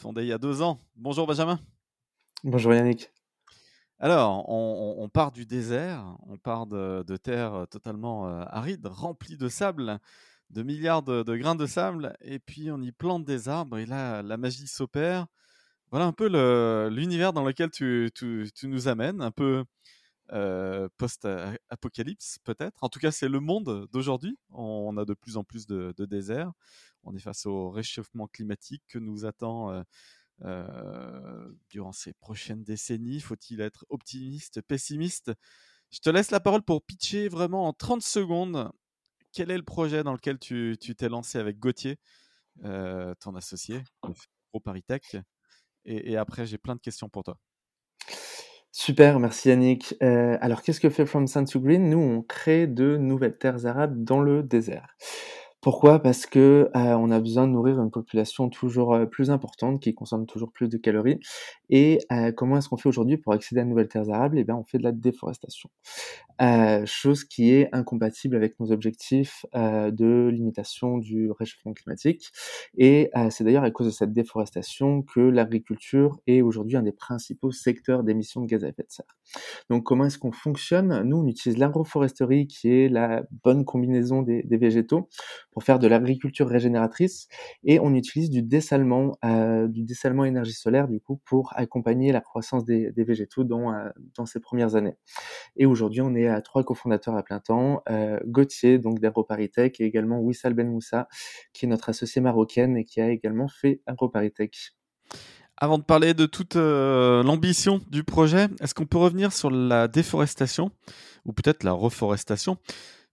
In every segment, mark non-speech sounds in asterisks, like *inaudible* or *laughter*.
fondé il y a deux ans. Bonjour Benjamin. Bonjour Yannick. Alors, on, part du désert, on part de, terres euh, totalement euh, arides, remplies de sable, de milliards de, grains de sable, et puis on y plante des arbres, et là, la magie s'opère. Voilà un peu l'univers dans lequel tu, nous amènes, un peu euh, post-apocalypse peut-être. En tout cas, c'est le monde d'aujourd'hui. On, a de plus en plus de, de déserts on est face au réchauffement climatique que nous attend euh, euh, durant ces prochaines décennies. Faut-il être optimiste, pessimiste? Je te laisse la parole pour pitcher vraiment en 30 secondes. Quel est le projet dans lequel tu t'es lancé avec Gauthier, euh, ton associé, Pro Paritech et, et après, j'ai plein de questions pour toi. Super, merci Yannick. alors, qu'est-ce que fait From Sun to Green? Nous, on crée de nouvelles terres arabes dans le désert. Pourquoi? Parce que euh, on a besoin de nourrir une population toujours euh, plus importante qui consomme toujours plus de calories. Et euh, comment est-ce qu'on fait aujourd'hui pour accéder à de nouvelles terres arables? Eh bien, on fait de la déforestation, chose qui est incompatible avec nos objectifs de limitation du réchauffement climatique. Et c'est d'ailleurs à cause de cette déforestation que l'agriculture est aujourd'hui un des principaux secteurs d'émissions de gaz à effet de serre. Donc, comment est-ce qu'on fonctionne? Nous, on utilise l'agroforesterie, qui est la bonne combinaison des, des végétaux pour faire de l'agriculture régénératrice et on utilise du dessalement, euh, du dessalement énergie solaire du coup pour accompagner la croissance des, végétaux dans, euh, dans ces premières années. Et aujourd'hui, on est à trois cofondateurs à plein temps, euh, Gauthier donc d'AgroParisTech et également Wissal Ben Moussa qui est notre associé marocaine et qui a également fait AgroParisTech. Avant de parler de toute euh, l'ambition du projet, est-ce qu'on peut revenir sur la déforestation ou peut-être la reforestation?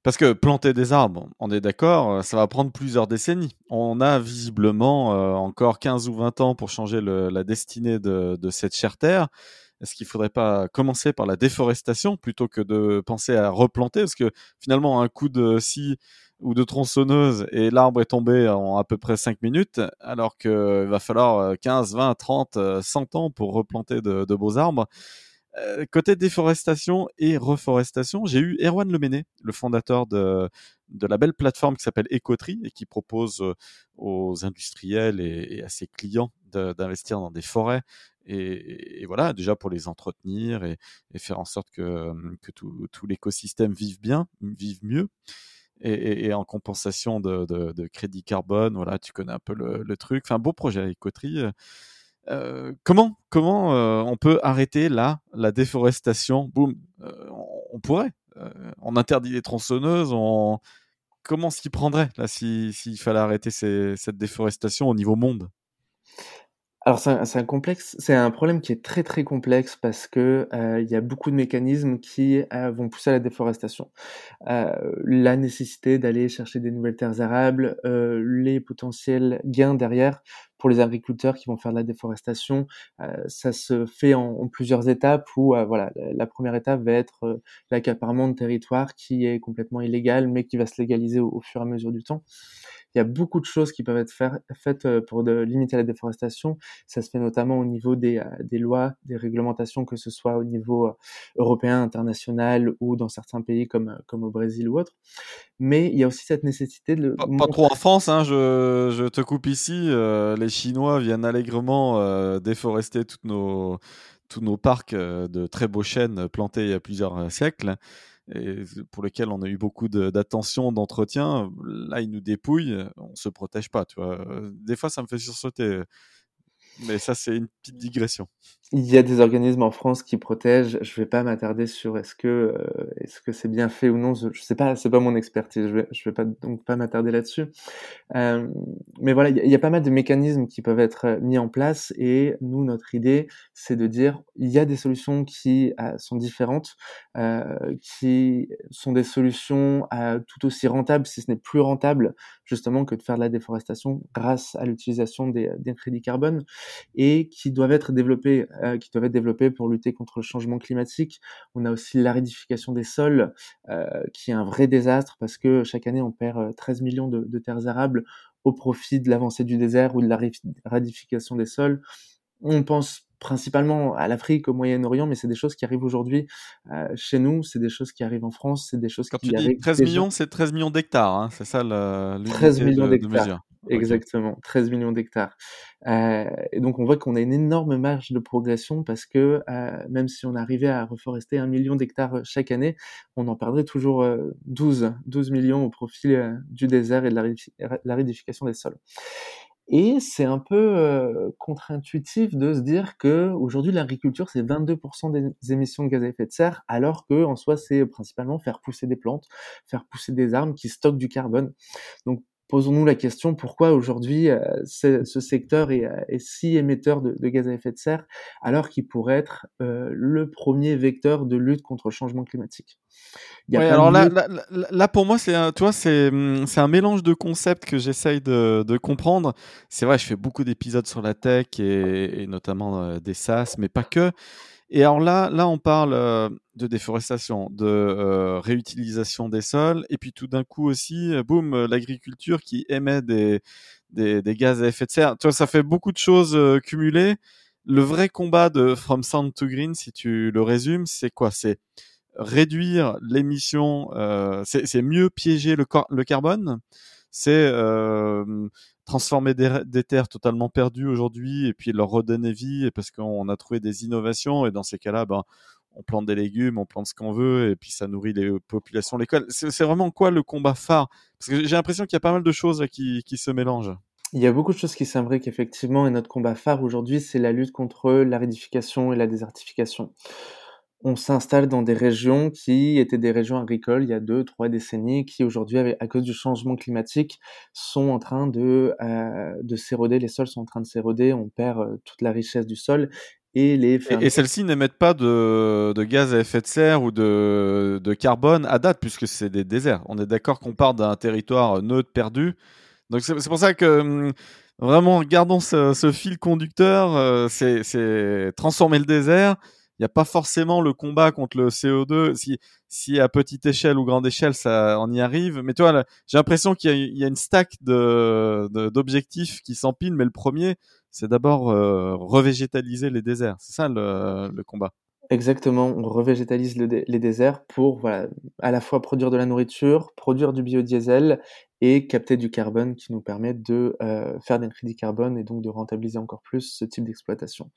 Parce que planter des arbres, on est d'accord, euh, ça va prendre plusieurs décennies. On a visiblement euh, encore 15 ou 20 ans pour changer la destinée de, cette chère terre. Est-ce qu'il ne faudrait pas commencer par la déforestation plutôt que de penser à replanter? Parce que finalement, un coup de scie ou de tronçonneuse et l'arbre est tombé en à peu près 5 minutes, alors qu'il va falloir 15, 20, 30, 100 ans pour replanter de beaux arbres. Euh, côté déforestation et reforestation, j'ai eu Erwan Lemené, le fondateur de, de la belle plateforme qui s'appelle Ecotri et qui propose euh, aux industriels et, à ses clients d'investir dans des forêts et, voilà, déjà pour les entretenir et, faire en sorte que, que tout, l'écosystème vive bien, vive mieux. Et, en compensation de, de, crédit carbone, voilà, tu connais un peu le, truc. Enfin, beau projet, Ecotri. Euh, comment comment euh, on peut arrêter là la déforestation? Euh, on, pourrait. on interdit les tronçonneuses. On... Comment s'y prendrait là s'il fallait arrêter cette déforestation au niveau monde? Alors c'est un, complexe, c'est un problème qui est très très complexe parce que il y a beaucoup de mécanismes qui vont pousser à la déforestation. La nécessité d'aller chercher des nouvelles terres arables, les potentiels gains derrière pour les agriculteurs qui vont faire de la déforestation, ça se fait en, plusieurs étapes où voilà la, première étape va être l'accaparement de territoire qui est complètement illégal mais qui va se légaliser au fur et à mesure du temps. Il y a beaucoup de choses qui peuvent être faites euh, pour de, limiter la déforestation. Ça se fait notamment au niveau des, euh, des lois, des réglementations, que ce soit au niveau euh, européen, international ou dans certains pays comme, comme au Brésil ou autre. Mais il y a aussi cette nécessité de... Pas, trop en France, hein, je, je, te coupe ici. les Chinois viennent allègrement déforester toutes nos, tous nos parcs de très beaux chênes plantés il y a plusieurs siècles et pour lesquels on a eu beaucoup d'attention, d'entretien, là, ils nous dépouillent, on se protège pas, tu vois. Des fois, ça me fait sursauter. Mais ça, c'est une petite digression. Il y a des organismes en France qui protègent. Je vais pas m'attarder sur est-ce que euh, est-ce que c'est bien fait ou non. Je, sais pas, c'est pas mon expertise. Je vais, je vais donc pas m'attarder là-dessus. Euh, mais voilà, il y, a pas mal de mécanismes qui peuvent être euh, mis en place. Et nous, notre idée, c'est de dire il y a des solutions qui sont différentes qui sont des solutions tout aussi rentables, si ce n'est plus rentable, justement, que de faire de la déforestation grâce à l'utilisation des, des, crédits carbone, et qui doivent être développées, qui doivent être pour lutter contre le changement climatique. On a aussi l'aridification des sols, qui est un vrai désastre parce que chaque année on perd 13 millions de, de terres arables au profit de l'avancée du désert ou de la radification des sols. On pense principalement à l'Afrique, au Moyen-Orient, mais c'est des choses qui arrivent aujourd'hui euh, chez nous, c'est des choses qui arrivent en France, c'est des choses Quand qui tu dis 13 millions, c'est 13 millions d'hectares, hein, c'est ça le 13 millions d'hectares. Exactement, 13 millions d'hectares. Euh, et donc on voit qu'on a une énorme marge de progression parce que euh, même si on arrivait à reforester un million d'hectares chaque année, on en perdrait toujours 12, 12 millions au profit du désert et de la l'aridification des sols. Et c'est un peu contre-intuitif de se dire que aujourd'hui l'agriculture c'est 22% des émissions de gaz à effet de serre, alors que en soi c'est principalement faire pousser des plantes, faire pousser des arbres qui stockent du carbone. Donc posons-nous la question pourquoi aujourd'hui ce, secteur est, si émetteur de, gaz à effet de serre, alors qu'il pourrait être le premier vecteur de lutte contre le changement climatique? Alors là, là, pour moi, c'est un, tu c'est, hum, c'est un mélange de concepts que j'essaye de, de comprendre. C'est vrai, je fais beaucoup d'épisodes sur la tech et, et notamment euh, des SaaS, mais pas que. Et alors là, là, on parle de déforestation, de réutilisation des sols, et puis tout d'un coup aussi, boum, l'agriculture qui émet des, des, des, gaz à effet de serre. Tu vois, ça fait beaucoup de choses cumulées. Le vrai combat de From Sound to Green, si tu le résumes, c'est quoi? C'est réduire l'émission, c'est mieux piéger le, le carbone, c'est transformer des, terres totalement perdues aujourd'hui et puis leur redonner vie parce qu'on a trouvé des innovations et dans ces cas-là, ben, on plante des légumes, on plante ce qu'on veut et puis ça nourrit les populations l'école. C'est vraiment quoi le combat phare? Parce que j'ai l'impression qu'il y a pas mal de choses qui, qui se mélangent. Il y a beaucoup de choses qui s'imbriquent effectivement et notre combat phare aujourd'hui, c'est la lutte contre l'aridification et la désertification on s'installe dans des régions qui étaient des régions agricoles il y a deux, trois décennies, qui aujourd'hui, à cause du changement climatique, sont en train de, euh, de s'éroder, les sols sont en train de s'éroder, on perd euh, toute la richesse du sol. Et, les et, celles-ci n'émettent pas de, de, gaz à effet de serre ou de, de carbone à date, puisque c'est des déserts. On est d'accord qu'on part d'un territoire neutre perdu. Donc c'est pour ça que hum, vraiment, gardons ce, ce fil conducteur, euh, c'est transformer le désert, il n'y a pas forcément le combat contre le CO2. Si, si à petite échelle ou grande échelle, ça, on y arrive. Mais tu vois, j'ai l'impression qu'il y, y, a une stack de, d'objectifs qui s'empilent, mais le premier, c'est d'abord euh, revégétaliser les déserts. C'est ça le, le combat. Exactement, on revégétalise les déserts pour voilà, à la fois produire de la nourriture, produire du biodiesel et capter du carbone qui nous permet de euh, faire des crédits carbone et donc de rentabiliser encore plus ce type d'exploitation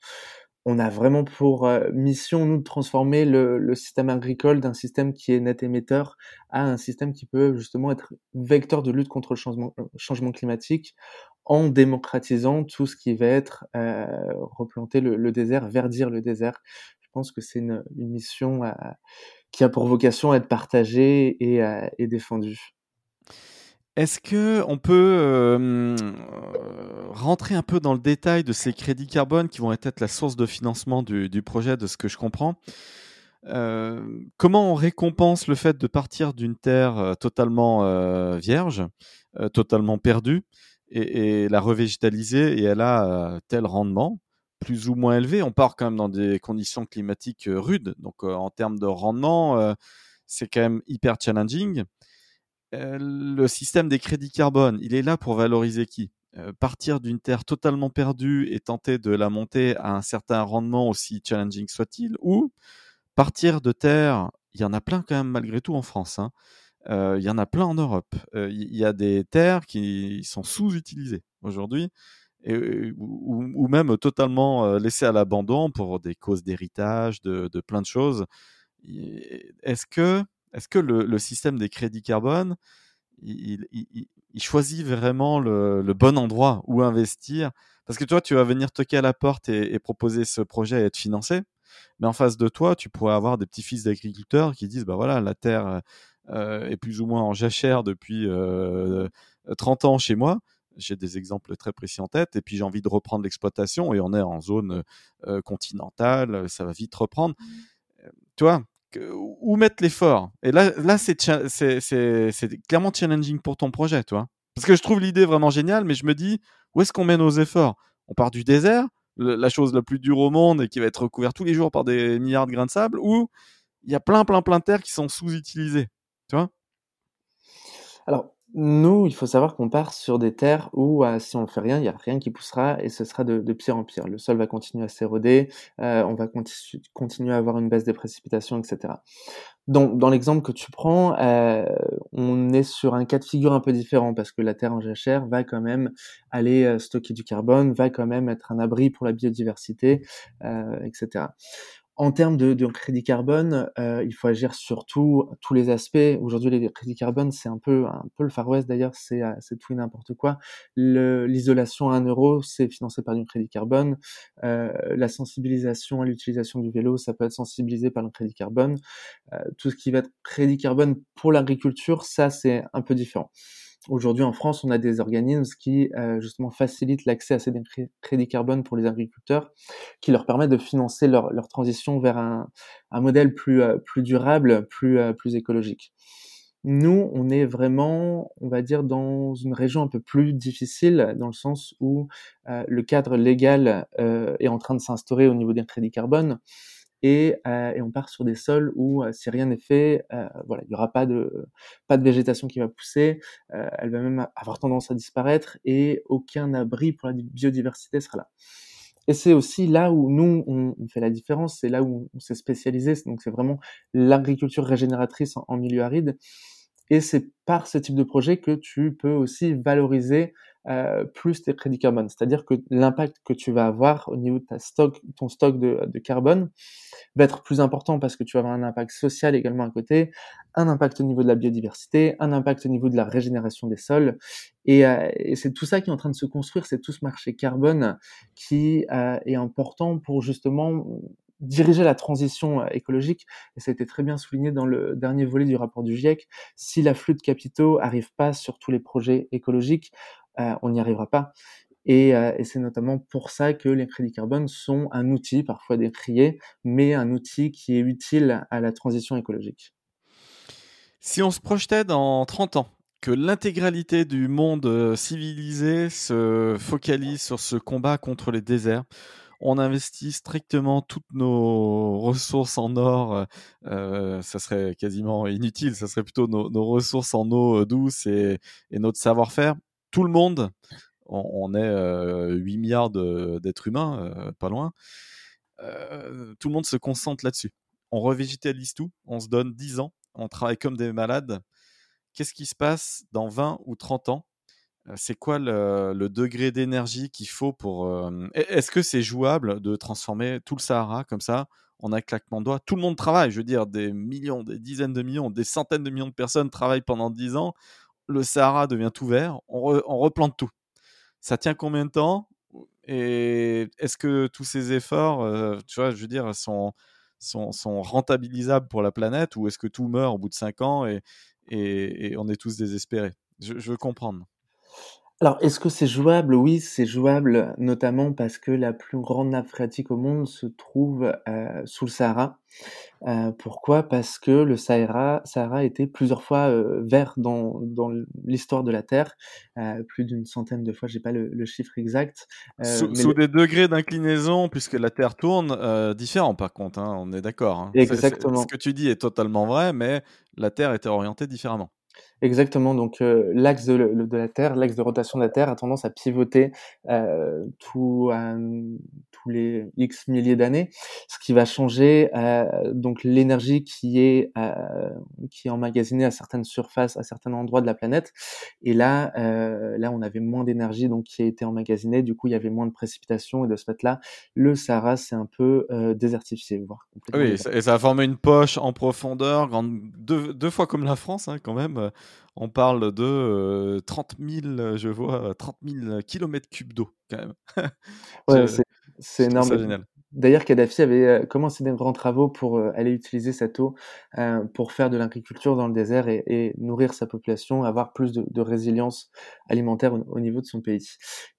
on a vraiment pour euh, mission, nous, de transformer le, système agricole d'un système qui est net émetteur à un système qui peut justement être vecteur de lutte contre le changement, euh, changement climatique en démocratisant tout ce qui va être euh, replanter le, désert, verdir le désert. Je pense que c'est une, mission qui a pour vocation à être partagée et, et défendue. Est-ce que on peut euh, rentrer un peu dans le détail de ces crédits carbone qui vont être la source de financement du, projet, de ce que je comprends? Euh, Comment on récompense le fait de partir d'une terre euh, totalement vierge, totalement perdue, et, la revégétaliser et elle a tel rendement plus ou moins élevé? On part quand même dans des conditions climatiques rudes, donc en termes de rendement, c'est quand même hyper challenging. Euh, le système des crédits carbone, il est là pour valoriser qui? Euh, Partir d'une terre totalement perdue et tenter de la monter à un certain rendement aussi challenging soit-il, ou partir de terres, il y en a plein quand même malgré tout en France, hein. euh, il y en a plein en Europe. Il y a des terres qui sont sous-utilisées aujourd'hui, ou, même totalement laissées à l'abandon pour des causes d'héritage, de, de, plein de choses. Est-ce que est-ce que le, système des crédits carbone, il, choisit vraiment le, bon endroit où investir? Parce que toi, tu vas venir toquer à la porte et, proposer ce projet et être financé. Mais en face de toi, tu pourrais avoir des petits-fils d'agriculteurs qui disent, bah voilà, la terre euh, est plus ou moins en jachère depuis 30 euh, ans chez moi. J'ai des exemples très précis en tête. Et puis j'ai envie de reprendre l'exploitation et on est en zone euh, continentale, ça va vite reprendre. Mmh. Tu vois, où mettre l'effort. Et là, là c'est clairement challenging pour ton projet, toi. Parce que je trouve l'idée vraiment géniale, mais je me dis, où est-ce qu'on met nos efforts? On part du désert, la chose la plus dure au monde et qui va être recouverte tous les jours par des milliards de grains de sable, ou il y a plein, plein, plein de terres qui sont sous-utilisées, tu vois? Alors, nous, il faut savoir qu'on part sur des terres où, euh, si on ne fait rien, il n'y a rien qui poussera et ce sera de, pire en pire. Le sol va continuer à s'éroder, euh, on va continuer à avoir une baisse des précipitations, etc. Donc, dans l'exemple que tu prends, euh, on est sur un cas de figure un peu différent parce que la terre en jachère va quand même aller stocker du carbone, va quand même être un abri pour la biodiversité, etc. En termes de, de crédit carbone, euh, il faut agir sur tous les aspects. Aujourd'hui, les crédits carbone, c'est un peu, un peu le Far West d'ailleurs, c'est euh, tout et n'importe quoi. L'isolation à 1 euro, c'est financé par du crédit carbone. Euh, la sensibilisation à l'utilisation du vélo, ça peut être sensibilisé par le crédit carbone. Euh, tout ce qui va être crédit carbone pour l'agriculture, ça, c'est un peu différent. Aujourd'hui, en France, on a des organismes qui euh, justement facilitent l'accès à ces crédits carbone pour les agriculteurs, qui leur permettent de financer leur, leur transition vers un, un modèle plus, euh, plus durable, plus, euh, plus écologique. Nous, on est vraiment, on va dire, dans une région un peu plus difficile, dans le sens où le cadre légal est en train de s'instaurer au niveau des crédits carbone et, euh, et, on part sur des sols où euh, si rien n'est fait, euh, voilà, il n'y aura pas de pas de végétation qui va pousser, euh, elle va même avoir tendance à disparaître et aucun abri pour la biodiversité sera là. Et c'est aussi là où nous on, fait la différence, c'est là où on, s'est spécialisé, donc c'est vraiment l'agriculture régénératrice en, milieu aride. Et c'est par ce type de projet que tu peux aussi valoriser euh, plus tes crédits carbone. C'est-à-dire que l'impact que tu vas avoir au niveau de ton stock de, carbone va être plus important parce que tu vas avoir un impact social également à côté, un impact au niveau de la biodiversité, un impact au niveau de la régénération des sols. Et, euh, c'est tout ça qui est en train de se construire, c'est tout ce marché carbone qui euh, est important pour justement diriger la transition écologique, et ça a été très bien souligné dans le dernier volet du rapport du GIEC, si l'afflux de capitaux arrive pas sur tous les projets écologiques, euh, on n'y arrivera pas. Euh, et, c'est notamment pour ça que les crédits carbone sont un outil, parfois décrié, mais un outil qui est utile à la transition écologique. Si on se projetait dans 30 ans, que l'intégralité du monde euh, civilisé se focalise sur ce combat contre les déserts, on investit strictement toutes nos ressources en or, ça serait quasiment inutile, ça serait plutôt nos, ressources en eau douce et notre savoir-faire tout le monde, on, est 8 milliards d'êtres humains, pas loin, tout le monde se concentre là-dessus. On revégétalise tout, on se donne 10 ans, on travaille comme des malades. Qu'est-ce qui se passe dans 20 ou 30 ans? C'est quoi le, degré d'énergie qu'il faut pour... Est-ce que c'est jouable de transformer tout le Sahara comme ça en un claquement de doigts? Tout le monde travaille, je veux dire, des millions, des dizaines de millions, des centaines de millions de personnes travaillent pendant 10 ans le Sahara devient tout vert, on, replante tout. Ça tient combien de temps? Et est-ce que tous ces efforts, tu vois, je veux dire, sont, rentabilisables pour la planète ou est-ce que tout meurt au bout de 5 ans et, et, on est tous désespérés? Je, veux comprendre. Alors, est-ce que c'est jouable? Oui, c'est jouable, notamment parce que la plus grande nappe phréatique au monde se trouve euh, sous le Sahara. Euh, pourquoi? Parce que le Sahara, Sahara a été plusieurs fois euh, vert dans, dans l'histoire de la Terre, plus d'une centaine de fois, j'ai pas le, le, chiffre exact. sous, sous des degrés d'inclinaison, puisque la Terre tourne, différents par contre, hein, on est d'accord. Hein. Exactement. ce que tu dis est totalement vrai, mais la Terre était orientée différemment. Exactement. Donc euh, l'axe de, de, la Terre, l'axe de rotation de la Terre a tendance à pivoter euh, tout, tous les X milliers d'années, ce qui va changer euh, donc l'énergie qui est euh, qui est emmagasinée à certaines surfaces, à certains endroits de la planète. Et là, euh, là, on avait moins d'énergie donc qui a été emmagasinée. Du coup, il y avait moins de précipitations et de ce fait-là, le Sahara s'est un peu désertifié, voire Oui, et ça a formé une poche en profondeur, grande, deux, deux fois comme la France, hein, quand même on parle de 30 000, je vois, 30 000 kilomètres cubes d'eau, quand même. *laughs* ouais, c'est énorme. D'ailleurs, Kadhafi avait commencé des grands travaux pour aller utiliser cette eau pour faire de l'agriculture dans le désert et, nourrir sa population, avoir plus de, résilience alimentaire au, niveau de son pays.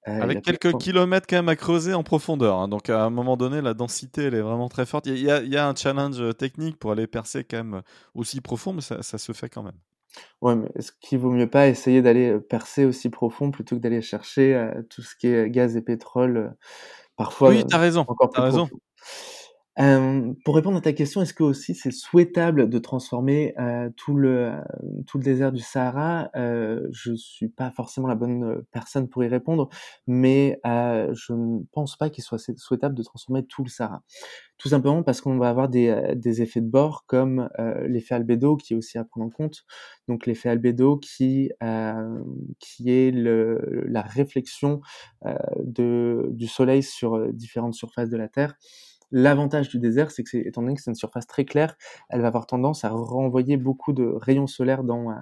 Avec quelques kilomètres quand même à creuser en profondeur. Hein. donc à un moment donné, la densité elle est vraiment très forte. Il y, a, un challenge technique pour aller percer quand même aussi profond, mais ça, ça se fait quand même. Ouais, mais est-ce qu'il vaut mieux pas essayer d'aller percer aussi profond plutôt que d'aller chercher tout ce qui est gaz et pétrole Parfois, oui, tu as raison. Encore plus raison. Pour répondre à ta question, est-ce que aussi c'est souhaitable de transformer tout le désert du Sahara? Euh, Je suis pas forcément la bonne personne pour y répondre, mais je ne pense pas qu'il soit souhaitable de transformer tout le Sahara. Tout simplement parce qu'on va avoir des, effets de bord comme l'effet albédo qui est aussi à prendre en compte. Donc l'effet albédo qui est la réflexion du soleil sur différentes surfaces de la Terre L'avantage du désert, c'est que, étant donné que c'est une surface très claire, elle va avoir tendance à renvoyer beaucoup de rayons solaires dans, euh,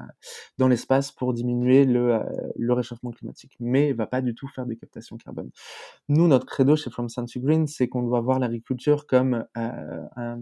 dans l'espace pour diminuer le, euh, le réchauffement climatique, mais elle va pas du tout faire de captation carbone. Nous, notre credo chez From Sun to Green, c'est qu'on doit voir l'agriculture comme euh, un,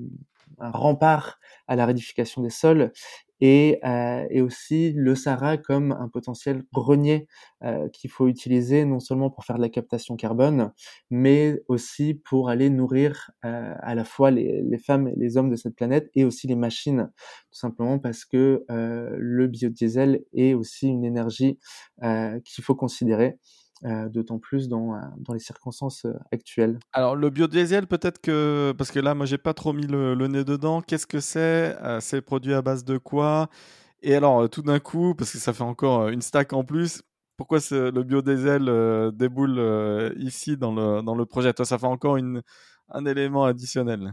un rempart à la rédification des sols et, euh, et, aussi le Sahara comme un potentiel grenier euh, qu'il faut utiliser non seulement pour faire de la captation carbone, mais aussi pour aller nourrir euh, à la fois les, les, femmes et les hommes de cette planète et aussi les machines, tout simplement parce que euh, le biodiesel est aussi une énergie euh, qu'il faut considérer. Euh, d'autant plus dans, euh, les circonstances euh, actuelles. Alors le biodiesel, peut-être que, parce que là, moi, j'ai pas trop mis le, nez dedans, qu'est-ce que c'est? C'est produit à base de quoi? Et alors, tout d'un coup, parce que ça fait encore une stack en plus, pourquoi le biodiesel déboule ici dans le, projet? Toi, ça fait encore un élément additionnel.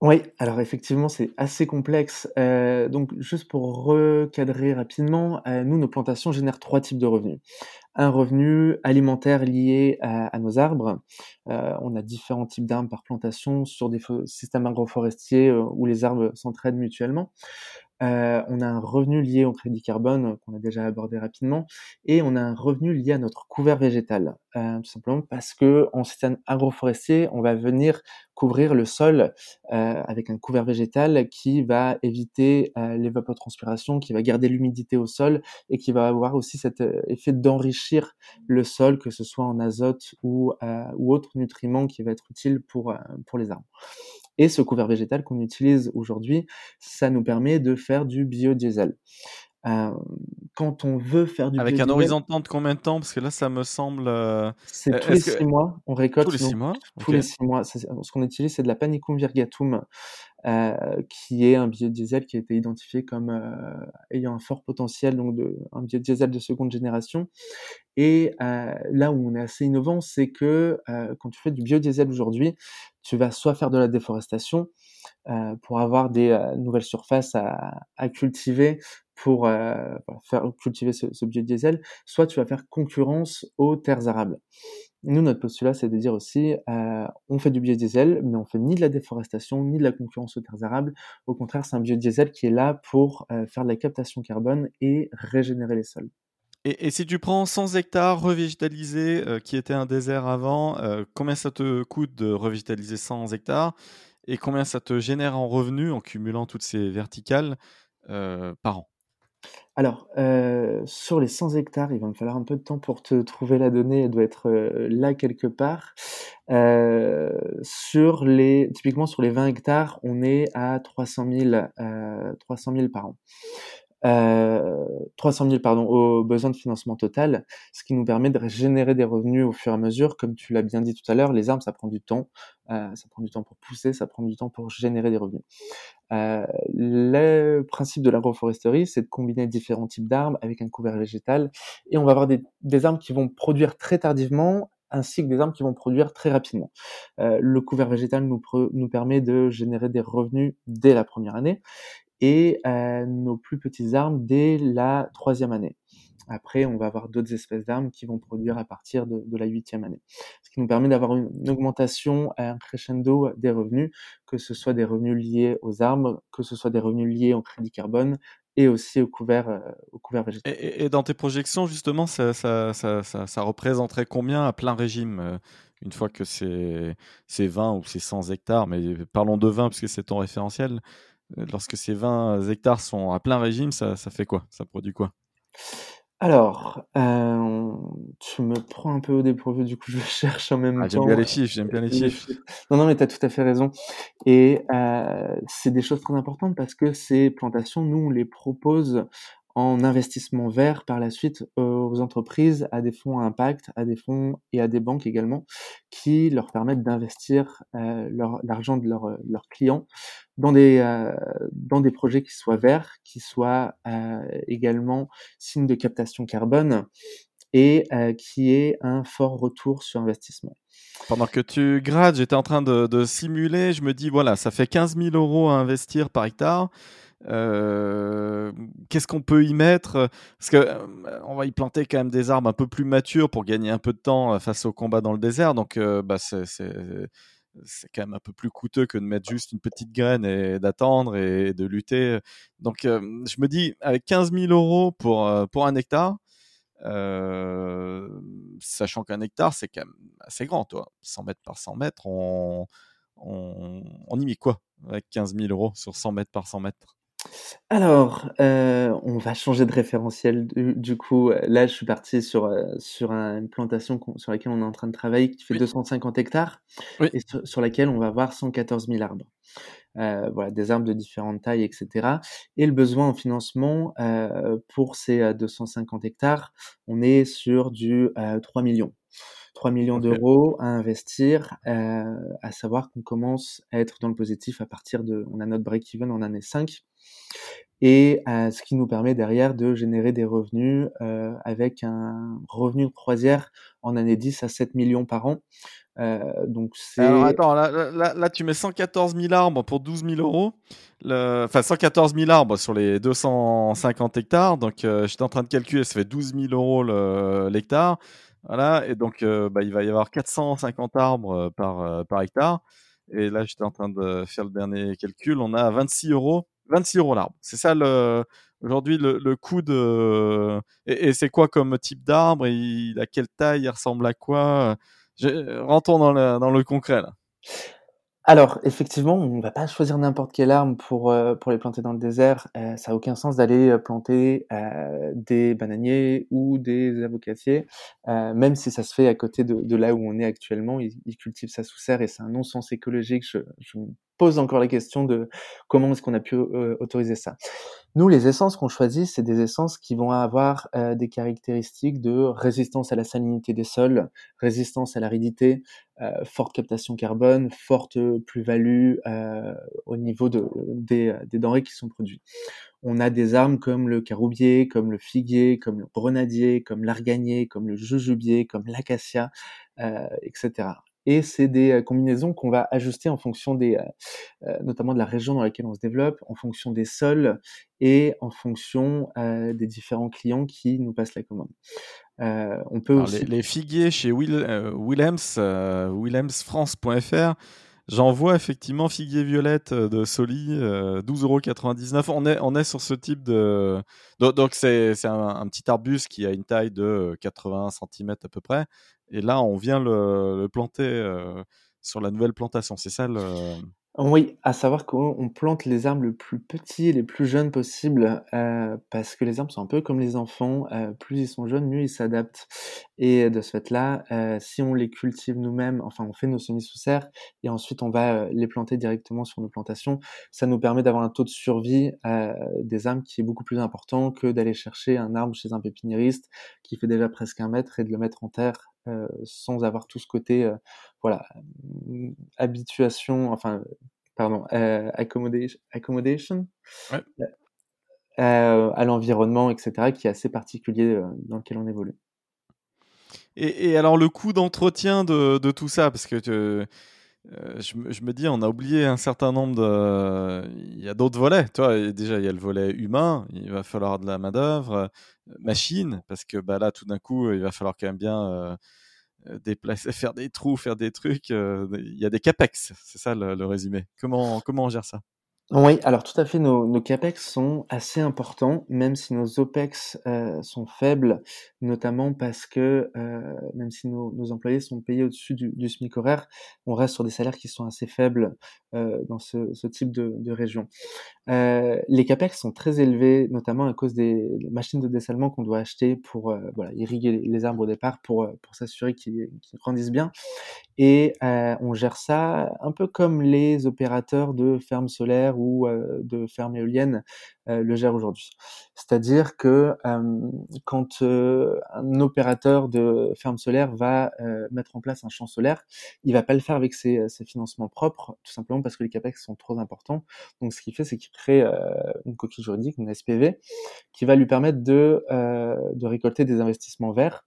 Oui, alors effectivement, c'est assez complexe. Euh, donc, juste pour recadrer rapidement, euh, nous, nos plantations génèrent trois types de revenus. Un revenu alimentaire lié à, nos arbres. Euh, on a différents types d'arbres par plantation sur des systèmes agroforestiers où les arbres s'entraident mutuellement. Euh, on a un revenu lié au crédit carbone euh, qu'on a déjà abordé rapidement, et on a un revenu lié à notre couvert végétal, euh, tout simplement parce que en système agroforestier, on va venir couvrir le sol avec un couvert végétal qui va éviter l'évapotranspiration, qui va garder l'humidité au sol et qui va avoir aussi cet effet d'enrichir le sol, que ce soit en azote ou, ou autres nutriments qui va être utile pour, pour les arbres. Et ce couvert végétal qu'on utilise aujourd'hui, ça nous permet de faire du biodiesel. Euh, quand on veut faire du Avec un horizon de temps de combien de temps? Parce que là, ça me semble. Euh, c'est tous les six mois. On récolte. Tous les six mois. Tous les six mois. Ce qu'on utilise, c'est de la panicum virgatum, euh, qui est un biodiesel qui a été identifié comme ayant un fort potentiel, donc de, un biodiesel de seconde génération. Et là où on est assez innovant, c'est que quand tu fais du biodiesel aujourd'hui, tu vas soit faire de la déforestation pour avoir des nouvelles surfaces à, cultiver pour faire cultiver ce, ce, biodiesel, soit tu vas faire concurrence aux terres arables. Nous, notre postulat, c'est de dire aussi, euh, on fait du biodiesel, mais on fait ni de la déforestation, ni de la concurrence aux terres arables. Au contraire, c'est un biodiesel qui est là pour euh, faire de la captation carbone et régénérer les sols. Et, si tu prends 100 hectares revégétalisés, euh, qui étaient un désert avant, combien ça te coûte de revégétaliser 100 hectares et combien ça te génère en revenus en cumulant toutes ces verticales par an? Alors, euh, sur les 100 hectares, il va me falloir un peu de temps pour te trouver la donnée, elle doit être euh, là quelque part. Euh, typiquement sur les 20 hectares, on est à 300 000, 300 000 par an. 300 000 pardon, au besoin de financement total, ce qui nous permet de générer des revenus au fur et à mesure. Comme tu l'as bien dit tout à l'heure, les arbres, ça prend du temps. Euh, ça prend du temps pour pousser, ça prend du temps pour générer des revenus. Euh, le principe de l'agroforesterie, c'est de combiner différents types d'arbres avec un couvert végétal. Et on va avoir des, des arbres qui vont produire très tardivement ainsi que des arbres qui vont produire très rapidement. Euh, le couvert végétal nous, nous permet de générer des revenus dès la première année et euh, nos plus petits arbres dès la troisième année. Après, on va avoir d'autres espèces d'arbres qui vont produire à partir de, la huitième année. Ce qui nous permet d'avoir une, augmentation, un crescendo des revenus, que ce soit des revenus liés aux arbres, que ce soit des revenus liés au crédit carbone et aussi au couvert, euh, couvert végétal. Et, dans tes projections, justement, ça, ça, ça, ça, représenterait combien à plein régime euh, une fois que c'est 20 ou c'est 100 hectares, mais parlons de 20 parce que c'est ton référentiel, lorsque ces 20 hectares sont à plein régime, ça, ça fait quoi? Ça produit quoi? Alors, euh, tu me prends un peu au dépourvu, du coup, je *laughs* cherche en même ah, temps. J'aime bien les chiffres, j'aime bien les chiffres. Non, non, mais tu as tout à fait raison. Et euh, c'est des choses très importantes parce que ces plantations, nous, on les propose en investissement vert par la suite aux entreprises, à des fonds à impact, à des fonds et à des banques également, qui leur permettent d'investir euh, l'argent de leurs leurs clients dans des, euh, dans des projets qui soient verts, qui soient euh, également signes de captation carbone et euh, qui aient un fort retour sur investissement. Pendant que tu grades, j'étais en train de, simuler, je me dis, voilà, ça fait 15 000 euros à investir par hectare. Euh, qu'est-ce qu'on peut y mettre? Parce que euh, on va y planter quand même des arbres un peu plus matures pour gagner un peu de temps face au combat dans le désert. Donc, bah, c'est quand même un peu plus coûteux que de mettre juste une petite graine et d'attendre et de lutter. Donc, euh, je me dis, avec 15 000 euros pour, euh, pour un hectare, euh, sachant qu'un hectare, c'est quand même assez grand, toi. 100 mètres par 100 mètres, on, on y met quoi? Avec 15 000 euros sur 100 mètres par 100 mètres? Alors, euh, on va changer de référentiel du coup, là je suis parti sur, euh, sur une plantation sur laquelle on est en train de travailler qui fait 250 hectares et sur laquelle on va avoir 114 000 arbres. Euh, voilà, des arbres de différentes tailles etc. et le besoin en financement, pour ces, 250 hectares, on est sur du, 3 millions. 3 millions d'euros à investir, à savoir qu'on commence à être dans le positif à partir de on a notre break-even en année 5 et euh, ce qui nous permet derrière de générer des revenus euh, avec un revenu de croisière en année 10 à 7 millions par an. Euh. Alors attends, là, tu mets 114 000 arbres pour 12 000 euros. Enfin, 114 000 arbres sur les 250 hectares. Donc, j'étais en train de calculer, ça fait 12 000 euros l'hectare. Et donc, bah, il va y avoir 450 arbres par, par hectare. Et là, j'étais en train de faire le dernier calcul. On a 26 euros 26 euros l'arbre. C'est ça le, aujourd'hui le, le coût de. Et, c'est quoi comme type d'arbre? Il, a quelle taille? Il ressemble à quoi? Je, Rentrons dans le, dans le concret là. Alors, effectivement, on ne va pas choisir n'importe quelle arme pour, euh, pour les planter dans le désert. Euh, ça n'a aucun sens d'aller euh, planter des bananiers ou des avocatiers, même si ça se fait à côté de, de là où on est actuellement. Ils, ils cultivent ça sous serre et c'est un non-sens écologique. Je, je pose encore la question de comment est-ce qu'on a pu euh, autoriser ça. Nous, les essences qu'on choisit, c'est des essences qui vont avoir euh, des caractéristiques de résistance à la salinité des sols, résistance à l'aridité, euh, forte captation carbone, forte plus-value au niveau de, des, des denrées qui sont produites. On a des arbres comme le caroubier, comme le figuier, comme le grenadier, comme l'arganier, comme le jujubier, comme l'acacia, etc et c'est des combinaisons qu'on va ajuster en fonction des, notamment de la région dans laquelle on se développe, en fonction des sols et en fonction des différents clients qui nous passent la commande. on peut aussi... les, figuiers chez Will, Willems, willemsfrance.fr, J'en vois effectivement figuier violette de Soli, 12,99€. On est, on est sur ce type de. Donc, c'est un, un, petit arbuste qui a une taille de 80 cm à peu près. Et là, on vient le, planter euh, sur la nouvelle plantation. C'est ça le. Oui, à savoir qu'on plante les arbres le plus petits et les plus jeunes possible, euh, parce que les arbres sont un peu comme les enfants, euh, plus ils sont jeunes, mieux ils s'adaptent. Et de ce fait-là, euh, si on les cultive nous-mêmes, enfin on fait nos semis sous serre, et ensuite on va les planter directement sur nos plantations, ça nous permet d'avoir un taux de survie des arbres qui est beaucoup plus important que d'aller chercher un arbre chez un pépiniériste qui fait déjà presque un mètre et de le mettre en terre sans avoir tout ce côté voilà habituation enfin pardon accommodation, accommodation à l'environnement etc qui est assez particulier dans lequel on évolue. Et, et alors le coût d'entretien de, de, tout ça? Parce que je, je, me dis, on a oublié un certain nombre de. Il y a d'autres volets. Toi, déjà, il y a le volet humain. Il va falloir de la main-d'œuvre, machine, parce que bah, là, tout d'un coup, il va falloir quand même bien euh, déplacer, *laughs* faire des trous, faire des trucs. Euh, il y a des capex, c'est ça le, résumé. Comment, comment on gère ça? Oui, alors tout à fait, nos, capex sont assez importants, même si nos opex euh, sont faibles, notamment parce que euh, même si nos, employés sont payés au-dessus du, SMIC horaire, on reste sur des salaires qui sont assez faibles euh, dans ce, type de, région. Les capex sont très élevés, notamment à cause des machines de dessalement qu'on doit acheter pour voilà, irriguer les arbres au départ, pour, pour s'assurer qu'ils grandissent bien. Et on gère ça un peu comme les opérateurs de fermes solaires ou de fermes éoliennes le gèrent aujourd'hui. C'est-à-dire que quand un opérateur de ferme solaire va mettre en place un champ solaire, il va pas le faire avec ses, financements propres, tout simplement parce que les capex sont trop importants. Donc ce qu'il fait, c'est qu'il crée une coquille juridique, une SPV, qui va lui permettre de, récolter des investissements verts,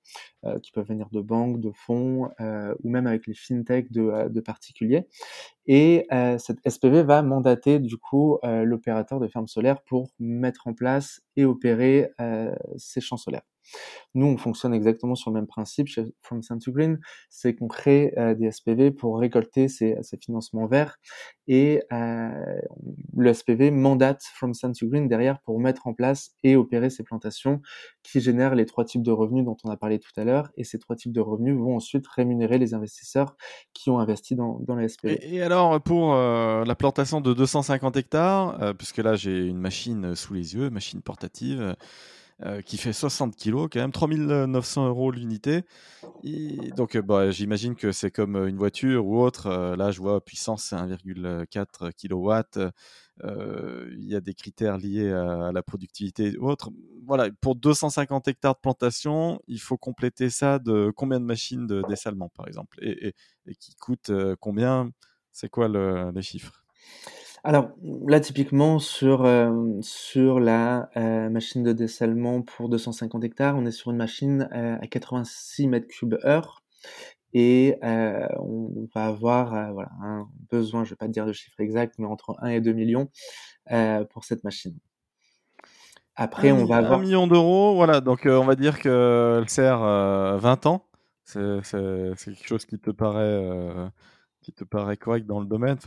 qui peuvent venir de banques, de fonds, ou même avec les fintech de, particuliers. Et euh, cette SPV va mandater du coup euh, l'opérateur de ferme solaire pour mettre en place et opérer euh, ces champs solaires. Nous, on fonctionne exactement sur le même principe chez From Sun to Green, c'est qu'on crée euh, des SPV pour récolter ces, financements verts et euh, le SPV mandate From Sun to Green derrière pour mettre en place et opérer ces plantations qui génèrent les trois types de revenus dont on a parlé tout à l'heure et ces trois types de revenus vont ensuite rémunérer les investisseurs qui ont investi dans, dans SPV. Et, alors pour euh, la plantation de 250 hectares, puisque là j'ai une machine sous les yeux, machine portative, euh, qui fait 60 kg, quand même 3900 euros l'unité. Donc, euh, bah, j'imagine que c'est comme euh, une voiture ou autre. là, je vois puissance 1,4 kW. Il y a des critères liés à, la productivité ou autre. Voilà, pour 250 hectares de plantation, il faut compléter ça de combien de machines de dessalement, par exemple, et qui coûte combien? C'est quoi le, les chiffres? Alors là, typiquement sur euh, sur la euh, machine de dessalement pour 250 hectares, on est sur une machine euh, à 86 mètres cubes heure et on va avoir voilà un besoin, je vais pas te dire de chiffre exact, mais entre 1 et 2 millions pour cette machine. Après, un, on va avoir un million d'euros, voilà. Donc on va dire qu'elle sert 20 ans. C'est quelque chose qui te paraît qui te paraît correct dans le domaine.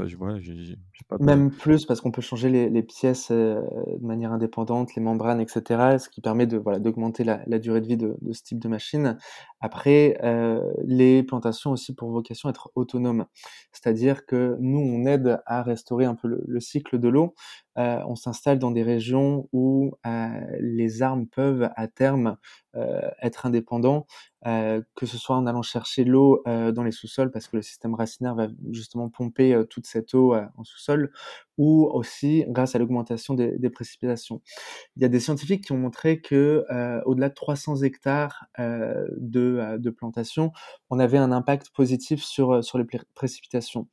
Même plus parce qu'on peut changer les, pièces euh, de manière indépendante, les membranes, etc. Ce qui permet voilà d'augmenter la, durée de vie de, ce type de machine. Après, euh, les plantations aussi pour vocation être autonomes, c'est-à-dire que nous on aide à restaurer un peu le cycle de l'eau. Euh, on s'installe dans des régions où euh, les arbres peuvent à terme euh, être indépendants que ce soit en allant chercher l'eau dans les sous-sols parce que le système racinaire va justement pomper toute cette eau en sous-sol, ou aussi grâce à l'augmentation des, précipitations. Il y a des scientifiques qui ont montré que au-delà de 300 hectares de, de plantation, on avait un impact positif sur les précipitations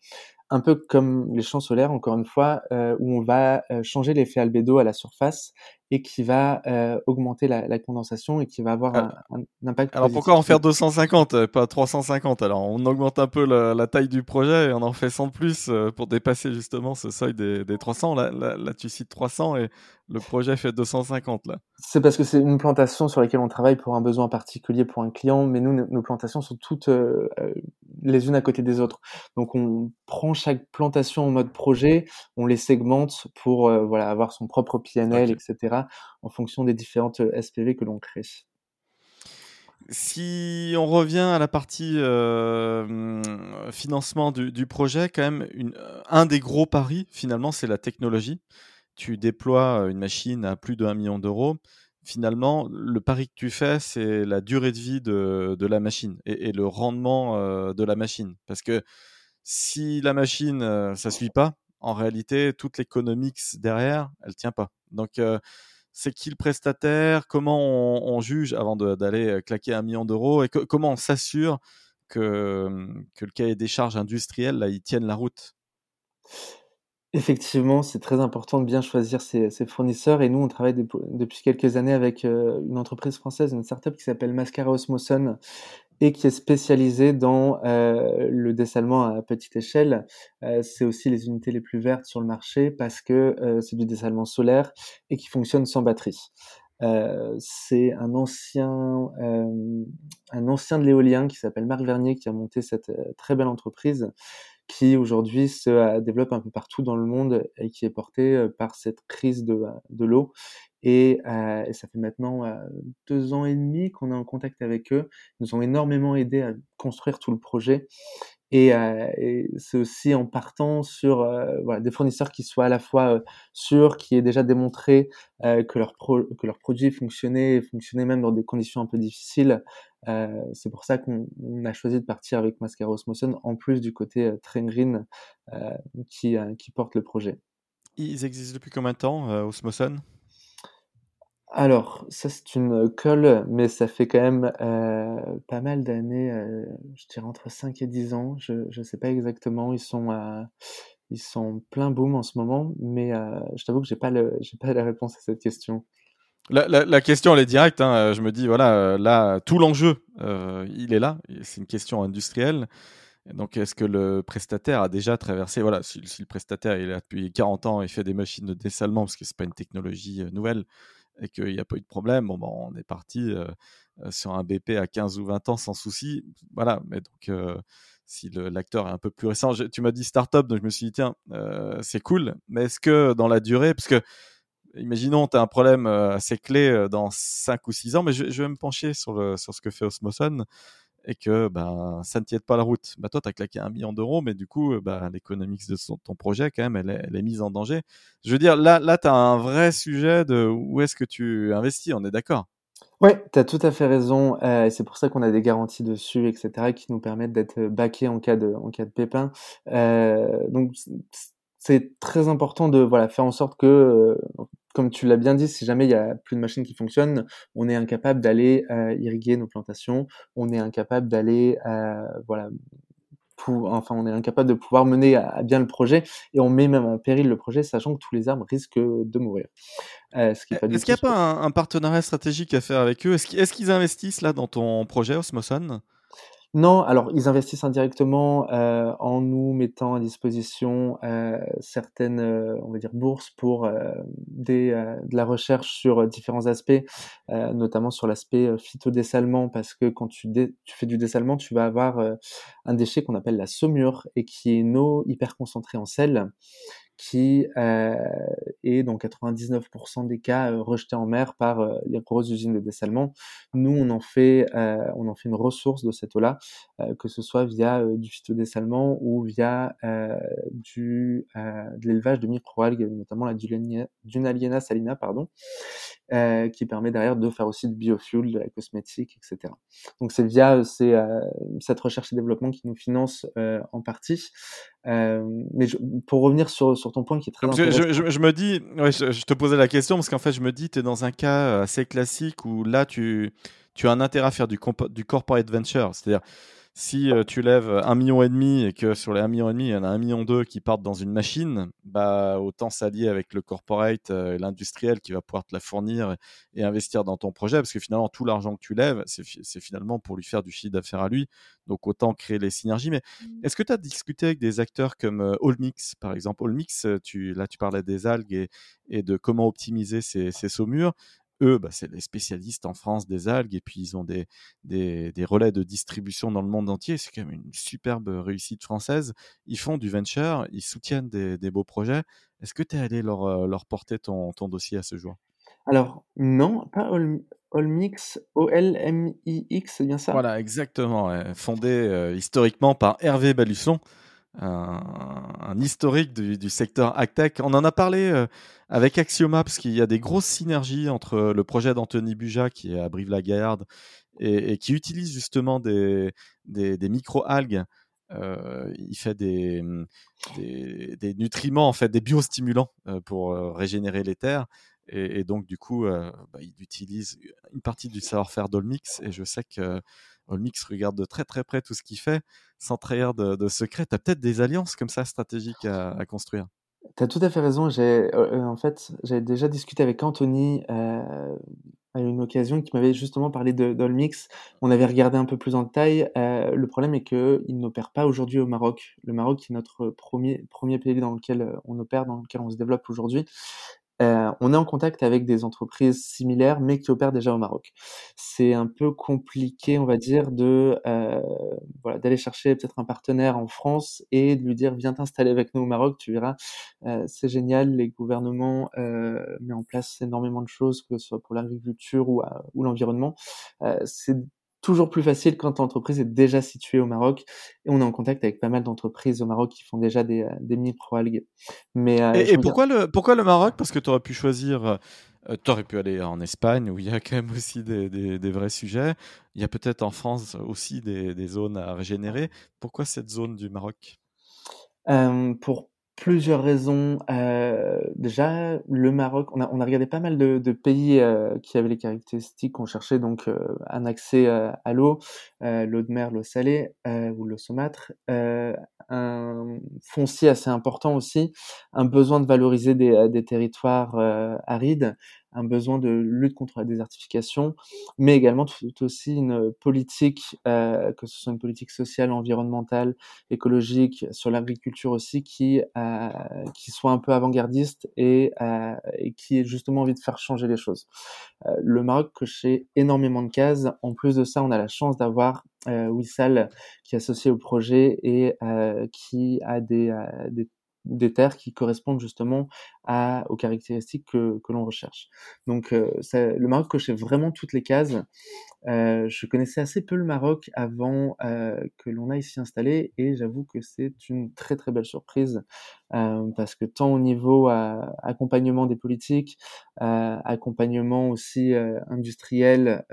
un peu comme les champs solaires, encore une fois, euh, où on va euh, changer l'effet albédo à la surface et qui va euh, augmenter la, la, condensation et qui va avoir un, un, impact. Alors pourquoi en faire 250, pas 350 Alors on augmente un peu la, la, taille du projet et on en fait 100 de plus pour dépasser justement ce seuil des, des 300. Là, là, là, tu cites 300 et le projet fait 250 là. C'est parce que c'est une plantation sur laquelle on travaille pour un besoin particulier pour un client, mais nous, nos plantations sont toutes euh, les unes à côté des autres. Donc on prend chaque plantation en mode projet, on les segmente pour euh, voilà avoir son propre PNL, okay. etc. en fonction des différentes euh, SPV que l'on crée. Si on revient à la partie euh, financement du, du, projet, quand même, une, un des gros paris, finalement, c'est la technologie tu déploies une machine à plus de 1 million d'euros, finalement, le pari que tu fais, c'est la durée de vie de, la machine et, le rendement euh, de la machine. Parce que si la machine, euh, ça suit pas, en réalité, toute l'économique derrière, elle tient pas. Donc, euh, c'est qui le prestataire? Comment on, juge avant d'aller claquer un million d'euros? Et comment on s'assure que, que le cahier des charges industrielles, là, il tienne la route? Effectivement, c'est très important de bien choisir ses, fournisseurs et nous, on travaille de, depuis quelques années avec euh, une entreprise française, une startup qui s'appelle Mascara Osmoson et qui est spécialisée dans euh, le dessalement à petite échelle. Euh, c'est aussi les unités les plus vertes sur le marché parce que c'est du dessalement solaire et qui fonctionne sans batterie. C'est un ancien, un ancien de l'éolien qui s'appelle Marc Vernier qui a monté cette très belle entreprise qui aujourd'hui se développe un peu partout dans le monde et qui est porté par cette crise de, de l'eau. Et, et, ça fait maintenant deux ans et demi qu'on est en contact avec eux. Ils nous ont énormément aidé à construire tout le projet. Et, euh, c'est aussi en partant sur euh, des fournisseurs qui soient à la fois euh, sûrs, qui aient déjà démontré que, leur que leur produit fonctionnait, et fonctionnait même dans des conditions un peu difficiles. C'est pour ça qu'on a choisi de partir avec Mascara Osmoson, en plus du côté Train Green qui, qui porte le projet. Ils existent depuis combien de temps, Osmoson alors, ça c'est une colle, mais ça fait quand même euh, pas mal d'années, euh, je dirais entre 5 et 10 ans. Je ne sais pas exactement, ils sont, euh, ils sont plein boom en ce moment, mais euh, je t'avoue que j'ai pas, le, pas la réponse à cette question. La, question, elle est directe. Hein. Je me dis, voilà, là, tout l'enjeu, il est là. C'est une question industrielle. Donc, est-ce que le prestataire a déjà traversé, voilà, si, le prestataire il est là depuis 40 ans et fait des machines de dessalement, parce que c'est pas une technologie nouvelle, et qu'il n'y a pas eu de problème, bon, ben, on est parti sur un BP à 15 ou 20 ans sans souci. Voilà, mais donc si l'acteur est un peu plus récent, tu m'as dit start-up, donc je me suis dit, tiens, c'est cool, mais est-ce que dans la durée, parce que imaginons, tu as un problème assez clé dans 5 ou 6 ans, mais je, vais me pencher sur, le, sur ce que fait Osmoson et que ben, ça ne tienne pas la route. Bah, toi, tu as claqué un million d'euros, mais du coup, bah, l'économie de ton projet, quand même, elle est, mise en danger. Je veux dire, là, là tu as un vrai sujet de où est-ce que tu investis, on est d'accord? Oui, tu as tout à fait raison. Euh, c'est pour ça qu'on a des garanties dessus, etc., qui nous permettent d'être backés en cas de, en cas de pépin. Euh, donc, c'est très important de voilà, faire en sorte que, euh, comme tu l'as bien dit, si jamais il y a plus de machines qui fonctionnent, on est incapable d'aller euh, irriguer nos plantations, on est incapable d'aller, euh, voilà, enfin, on est incapable de pouvoir mener à, bien le projet et on met même en péril le projet, sachant que tous les arbres risquent de mourir. Euh, Est-ce qu'il n'y a pas un, un, partenariat stratégique à faire avec eux? Est-ce qu'ils investissent là dans ton projet Osmoson? Non, alors ils investissent indirectement euh, en nous mettant à disposition euh, certaines, euh, on va dire, bourses pour euh, des, euh, de la recherche sur différents aspects, notamment sur l'aspect phytodessalement, parce que quand tu, tu fais du dessalement, tu vas avoir un déchet qu'on appelle la saumure et qui est une eau hyper concentrée en sel qui euh, est dans 99% des cas euh, rejeté en mer par euh, les grosses usines de dessalement. Nous, on en fait, on en fait une ressource de cette eau-là, que ce soit via du phytodessalement ou via de l'élevage de microalgues, notamment la Dunaliena salina, pardon, qui permet derrière de faire aussi du biofuel, de la cosmétique, etc. Donc c'est via cette recherche et développement qui nous finance en partie. Mais pour revenir sur, sur ton point qui est très intéressant. Je, je, me dis, ouais, je, te posais la question parce qu'en fait, je me dis, tu es dans un cas assez classique où là, tu, tu as un intérêt à faire du, du corporate venture. C'est-à-dire, si euh, tu lèves un million et demi et que sur les un million et demi, il y en a un million deux qui partent dans une machine, bah autant s'allier avec le corporate euh, et l'industriel qui va pouvoir te la fournir et, investir dans ton projet parce que finalement tout l'argent que tu lèves, c'est finalement pour lui faire du chiffre d'affaires à lui. Donc autant créer les synergies. Mais mmh. est-ce que tu as discuté avec des acteurs comme euh, Allmix par exemple? Allmix, tu, là tu parlais des algues et, et de comment optimiser ces, ces saumures eux, bah, c'est les spécialistes en France des algues et puis ils ont des, des, des relais de distribution dans le monde entier. C'est quand même une superbe réussite française. Ils font du venture, ils soutiennent des, des beaux projets. Est-ce que tu es allé leur, euh, leur porter ton, ton dossier à ce jour? Alors, non, pas Allmix, O-L-M-I-X, c'est bien ça? Voilà, exactement. Fondé euh, historiquement par Hervé Balusson un, historique du, secteur AgTech. On en a parlé euh, avec Axioma parce qu'il y a des grosses synergies entre le projet d'Anthony Buja qui est à Brive-la-Gaillarde et, qui utilise justement des, des, micro-algues. Euh, il fait des, des, nutriments, en fait, des biostimulants euh, pour régénérer les terres. Et, donc, du coup, bah, il utilise une partie du savoir-faire d'Olmix. Et je sais que Olmix regarde de très très près tout ce qu'il fait, sans trahir de, de secret. Tu as peut-être des alliances comme ça stratégiques à, construire? Tu as tout à fait raison. J'ai, euh, euh, en fait, j'avais déjà discuté avec Anthony euh, à une occasion qui m'avait justement parlé d'Olmix. On avait regardé un peu plus en détail. le problème est qu'il n'opère pas aujourd'hui au Maroc. Le Maroc est notre premier, premier pays dans lequel on opère, dans lequel on se développe aujourd'hui. Euh, on est en contact avec des entreprises similaires, mais qui opèrent déjà au Maroc. C'est un peu compliqué, on va dire, de euh, voilà, d'aller chercher peut-être un partenaire en France et de lui dire viens t'installer avec nous au Maroc, tu verras, euh, c'est génial. Les gouvernements euh, mettent en place énormément de choses, que ce soit pour l'agriculture ou, ou l'environnement. c'est toujours plus facile quand l'entreprise est déjà située au Maroc. Et on est en contact avec pas mal d'entreprises au Maroc qui font déjà des, euh, des micro-algues. Mais, euh, et, pourquoi, le, pourquoi le Maroc? Parce que tu aurais pu choisir, euh, tu aurais pu aller en Espagne où il y a quand même aussi des, des, des vrais sujets. Il y a peut-être en France aussi des, des, zones à régénérer. Pourquoi cette zone du Maroc? Euh, Pour plusieurs raisons. Euh, déjà, le Maroc, on a, on a regardé pas mal de, de pays euh, qui avaient les caractéristiques qu'on cherchait, donc euh, un accès euh, à l'eau, euh, l'eau de mer, l'eau salée ou l'eau saumâtre, un foncier assez important aussi, un besoin de valoriser des, des territoires arides, un besoin de lutte contre la désertification, mais également tout, aussi une politique, euh, que ce soit une politique sociale, environnementale, écologique, sur l'agriculture aussi, qui, euh, qui soit un peu avant-gardiste et, euh, et qui ait justement envie de faire changer les choses. Euh, le Maroc cochait énormément de cases. En plus de ça, on a la chance d'avoir euh, Wissal qui est associé au projet et euh, qui a des, des des terres qui correspondent justement aux caractéristiques que, que l'on recherche. Donc euh, le Maroc cochait vraiment toutes les cases. Euh, je connaissais assez peu le Maroc avant euh, que l'on aille s'y installer et j'avoue que c'est une très très belle surprise parce que tant au niveau accompagnement des politiques, accompagnement aussi industriel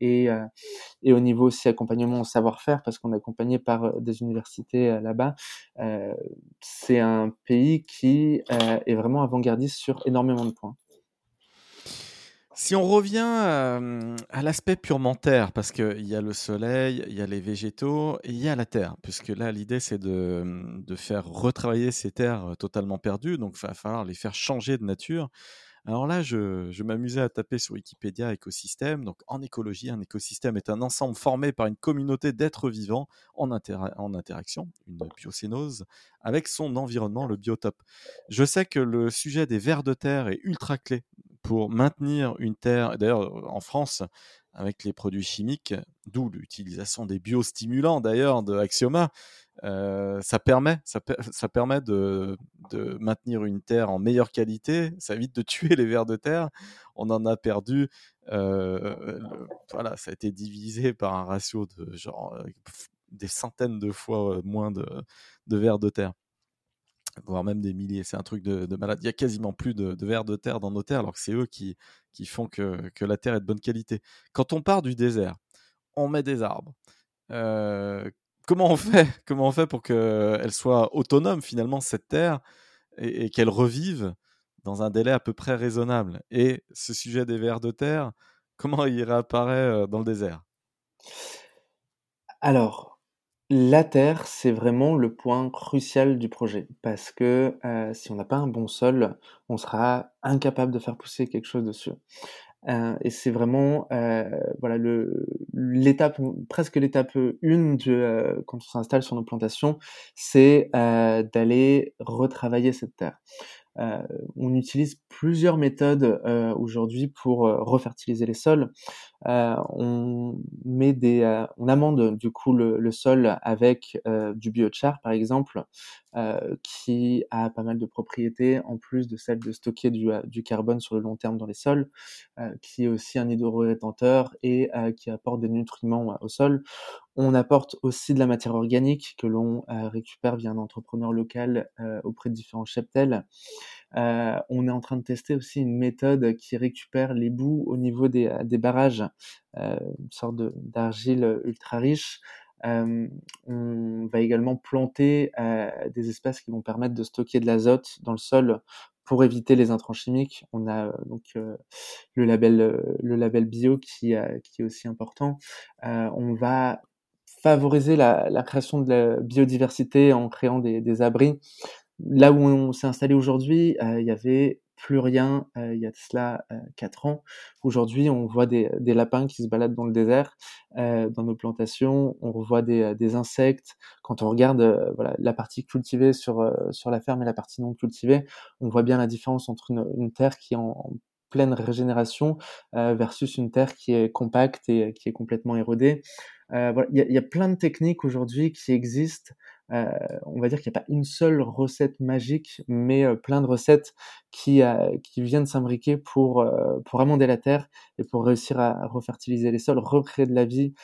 et, et au niveau aussi accompagnement au savoir-faire parce qu'on est accompagné par des universités là-bas, c'est un pays qui est vraiment avant-gardiste sur énormément de points. Si on revient à l'aspect purement terre, parce qu'il y a le soleil, il y a les végétaux il y a la terre, puisque là l'idée c'est de, de, faire retravailler ces terres totalement perdues, donc il va falloir les faire changer de nature. Alors là, je, m'amusais à taper sur Wikipédia écosystème. Donc en écologie, un écosystème est un ensemble formé par une communauté d'êtres vivants en, en interaction, une biocénose, avec son environnement, le biotope. Je sais que le sujet des vers de terre est ultra clé pour maintenir une terre, d'ailleurs en France, avec les produits chimiques, d'où l'utilisation des biostimulants d'ailleurs de Axioma, euh, ça permet, ça, permet de, maintenir une terre en meilleure qualité, ça évite de *laughs* tuer les vers de terre. On en a perdu, euh, voilà, ça a été divisé par un ratio de genre euh, des centaines de fois moins de, vers de terre voire même des milliers. C'est un truc de, de, malade. Il y a quasiment plus de, vers de terre dans nos terres, alors que c'est eux qui, font que, la terre est de bonne qualité. Quand on part du désert, on met des arbres. *laughs* comment on fait pour qu'elle soit autonome finalement cette terre et, qu'elle revive dans un délai à peu près raisonnable? Et ce sujet des vers de terre, *laughs* comment il réapparaît dans le désert? Alors, la terre, c'est vraiment le point crucial du projet parce que euh, si on n'a pas un bon sol, on sera incapable de faire pousser quelque chose dessus. Euh, et c'est vraiment euh, voilà l'étape presque l'étape une euh, quand on s'installe sur nos plantations, c'est d'aller retravailler cette terre. On utilise plusieurs méthodes aujourd'hui pour refertiliser les sols. On met des, on amende du coup le, le sol avec du biochar par exemple, qui a pas mal de propriétés en plus de celle de stocker du, du carbone sur le long terme dans les sols, qui est aussi un hydro-rétenteur et qui apporte des nutriments au sol. On apporte aussi de la matière organique que l'on récupère via un entrepreneur local auprès de différents cheptels. Euh, on est en train de tester aussi une méthode qui récupère les boues au niveau des, des barrages, euh, une sorte d'argile ultra riche. Euh, on va également planter euh, des espaces qui vont permettre de stocker de l'azote dans le sol pour éviter les intrants chimiques. On a donc le label le label bio qui, est aussi important. on va favoriser la, création de la biodiversité en créant des abris Là où on s'est installé aujourd'hui, euh, il y avait plus rien il y a de cela quatre ans. Aujourd'hui, on voit des, lapins qui se baladent dans le désert, dans nos plantations, on revoit des, insectes. Quand on regarde voilà, la partie cultivée sur, sur la ferme et la partie non cultivée, on voit bien la différence entre une, terre qui est en, pleine régénération versus une terre qui est compacte et qui est complètement érodée. Euh, il y, a plein de techniques aujourd'hui qui existent. Euh, on va dire qu'il n'y a pas une seule recette magique, mais euh, plein de recettes qui, euh, viennent s'imbriquer pour, pour amender la terre et pour réussir à refertiliser les sols, recréer de la vie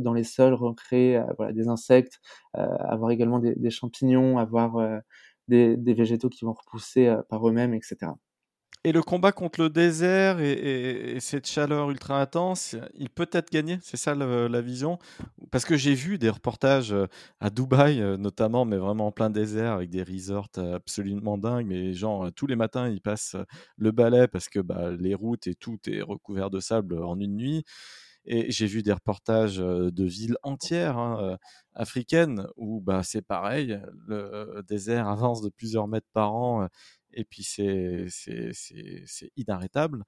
dans les sols, recréer des insectes, avoir également des, champignons, avoir des, végétaux qui vont repousser par eux-mêmes, etc. Et le combat contre le désert et, cette chaleur ultra intense, il peut être gagné, c'est ça la vision Parce que j'ai vu des reportages euh, à Dubaï euh, notamment, mais vraiment en plein désert avec des resorts absolument dingues, mais genre tous les matins ils passent le balai parce que bah, les routes et tout est recouvert de sable en une nuit. Et j'ai vu des reportages de villes entières hein, africaines où bah, c'est pareil, le désert avance de plusieurs mètres par an et puis c'est inarrêtable.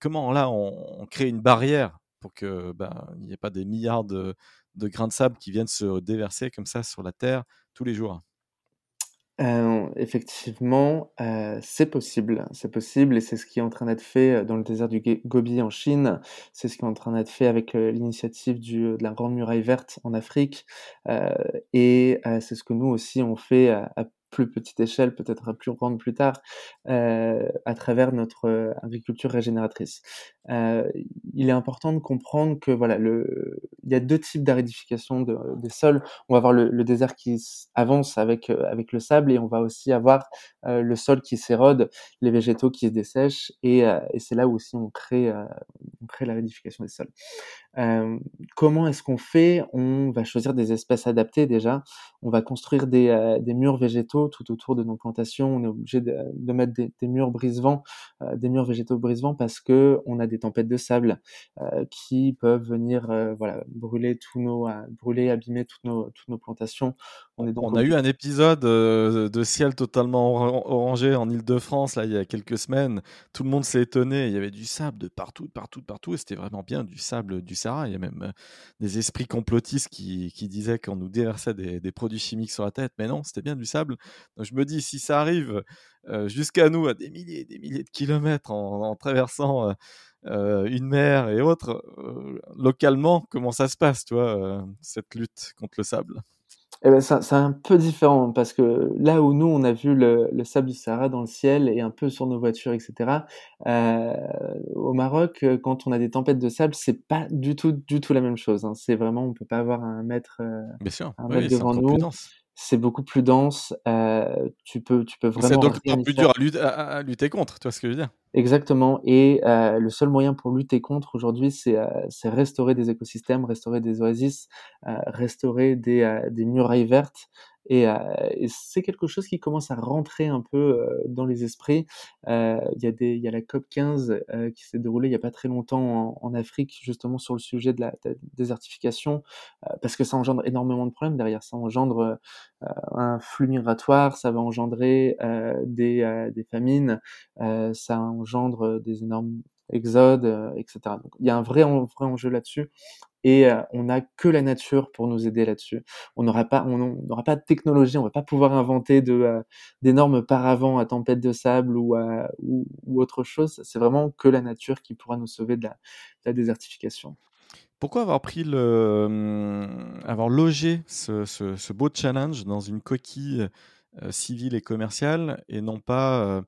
Comment là on, crée une barrière pour que ben, il n'y ait pas des milliards de, grains de sable qui viennent se déverser comme ça sur la terre tous les jours? Euh, effectivement, euh, c'est possible, c'est possible, et c'est ce qui est en train d'être fait dans le désert du Gobi en Chine. C'est ce qui est en train d'être fait avec l'initiative de la Grande Muraille Verte en Afrique, euh, et c'est ce que nous aussi on fait à, à plus petite échelle, peut-être plus grande plus tard, euh, à travers notre euh, agriculture régénératrice. Euh, il est important de comprendre que voilà, il y a deux types d'aridification de, des sols. On va avoir le, désert qui avance avec avec le sable et on va aussi avoir le sol qui s'érode, les végétaux qui se dessèchent et, et c'est là où aussi on crée on crée l'aridification des sols. comment est-ce qu'on fait? On va choisir des espèces adaptées déjà. On va construire des, des murs végétaux tout autour de nos plantations. On est obligé de, mettre des, murs brise-vent, euh, des murs végétaux brise-vent parce que on a des tempêtes de sable euh, qui peuvent venir, euh, brûler tous nos, brûler, abîmer toutes nos plantations. On, est donc on a eu un épisode de ciel totalement orangé en Île-de-France là il y a quelques semaines. Tout le monde s'est étonné. Il y avait du sable de partout, de partout, de partout, et c'était vraiment bien du sable du Sahara. Il y a même des esprits complotistes qui, qui disaient qu'on nous déversait des, des produits chimiques sur la tête, mais non, c'était bien du sable. Donc je me dis, si ça arrive euh, jusqu'à nous à des milliers et des milliers de kilomètres en, traversant euh, euh, une mer et autres, localement, comment ça se passe, toi, cette lutte contre le sable? Eh ben, c'est un peu différent parce que là où nous on a vu le, le, sable du Sahara dans le ciel et un peu sur nos voitures, etc. Euh, au Maroc, quand on a des tempêtes de sable, c'est pas du tout, du tout la même chose. Hein. C'est vraiment, on peut pas avoir un mètre, Bien sûr. un mètre devant nous c'est beaucoup plus dense. Euh, tu peux, tu peux vraiment. C'est donc plus dur à lutter, contre, tu vois ce que je veux dire? Exactement. Et euh, le seul moyen pour lutter contre aujourd'hui, c'est euh, restaurer des écosystèmes, restaurer des oasis, euh, restaurer des, euh, des murailles vertes et, et c'est quelque chose qui commence à rentrer un peu dans les esprits. Il y a y a la COP 15 qui s'est déroulée il y a pas très longtemps en, en, Afrique, justement sur le sujet de la, de la désertification, parce que ça engendre énormément de problèmes derrière. Ça engendre un flux migratoire, ça va engendrer des, des famines, ça engendre des énormes exodes, etc. Donc, il y a un vrai, vrai enjeu là-dessus et euh, on n'a que la nature pour nous aider là-dessus. On n'aura pas, on n'aura pas de technologie, on va pas pouvoir inventer euh, d'énormes paravents à tempête de sable ou, autre chose. C'est vraiment que la nature qui pourra nous sauver de la, désertification. Pourquoi avoir pris le, hum, avoir logé ce, ce, beau challenge dans une coquille euh, civile et commerciale et non pas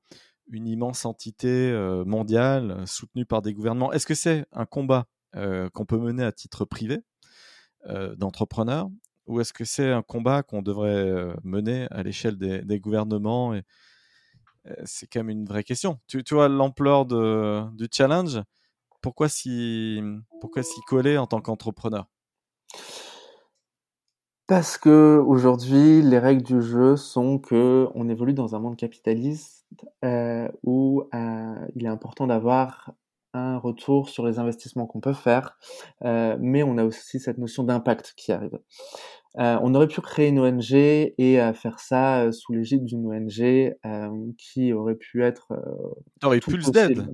une immense entité mondiale soutenue par des gouvernements? Est-ce que c'est un combat? Qu'on peut mener à titre privé euh, d'entrepreneur ou est-ce que c'est un combat qu'on devrait euh, mener à l'échelle des, gouvernements C'est quand même une vraie question. Tu, vois l'ampleur du challenge. Pourquoi s'y pourquoi coller en tant qu'entrepreneur? Parce que aujourd'hui, les règles du jeu sont que on évolue dans un monde capitaliste euh, où euh, il est important d'avoir un retour sur les investissements qu'on peut faire, euh, mais on a aussi cette notion d'impact qui arrive. Euh, on aurait pu créer une ONG et euh, faire ça euh, sous l'égide d'une ONG qui aurait pu être. T'aurais eu plus d'aide.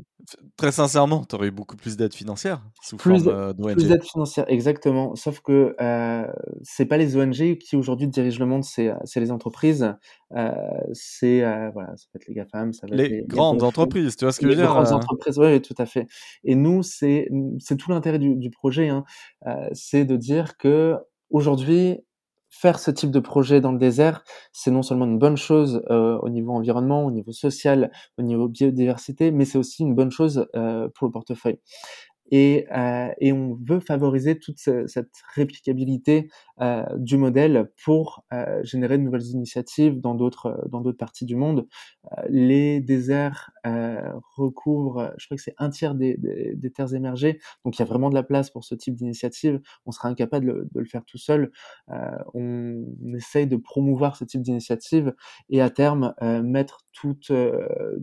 Très sincèrement, t'aurais eu beaucoup plus d'aide financière sous plus, forme d'ONG. Plus d'aide financière, exactement. Sauf que c'est pas les ONG qui aujourd'hui dirigent le monde, c'est les entreprises. c'est voilà, ça peut être les GAFAM, ça va les, être les grandes entreprises. Tu vois ce que je veux dire Les grandes entreprises, oui, tout à fait. Et nous, c'est c'est tout l'intérêt du, du, projet, hein, c'est de dire que aujourd'hui faire ce type de projet dans le désert, c'est non seulement une bonne chose euh, au niveau environnement, au niveau social, au niveau biodiversité, mais c'est aussi une bonne chose euh, pour le portefeuille. Et, euh, et, on veut favoriser toute cette réplicabilité euh, du modèle pour euh, générer de nouvelles initiatives dans d'autres dans d'autres parties du monde. Euh, les déserts euh, recouvrent, je crois que c'est un tiers des, des, des, terres émergées, donc il y a vraiment de la place pour ce type d'initiative. On sera incapable de, de, le faire tout seul. on, on essaye de promouvoir ce type d'initiative et à terme mettre tout,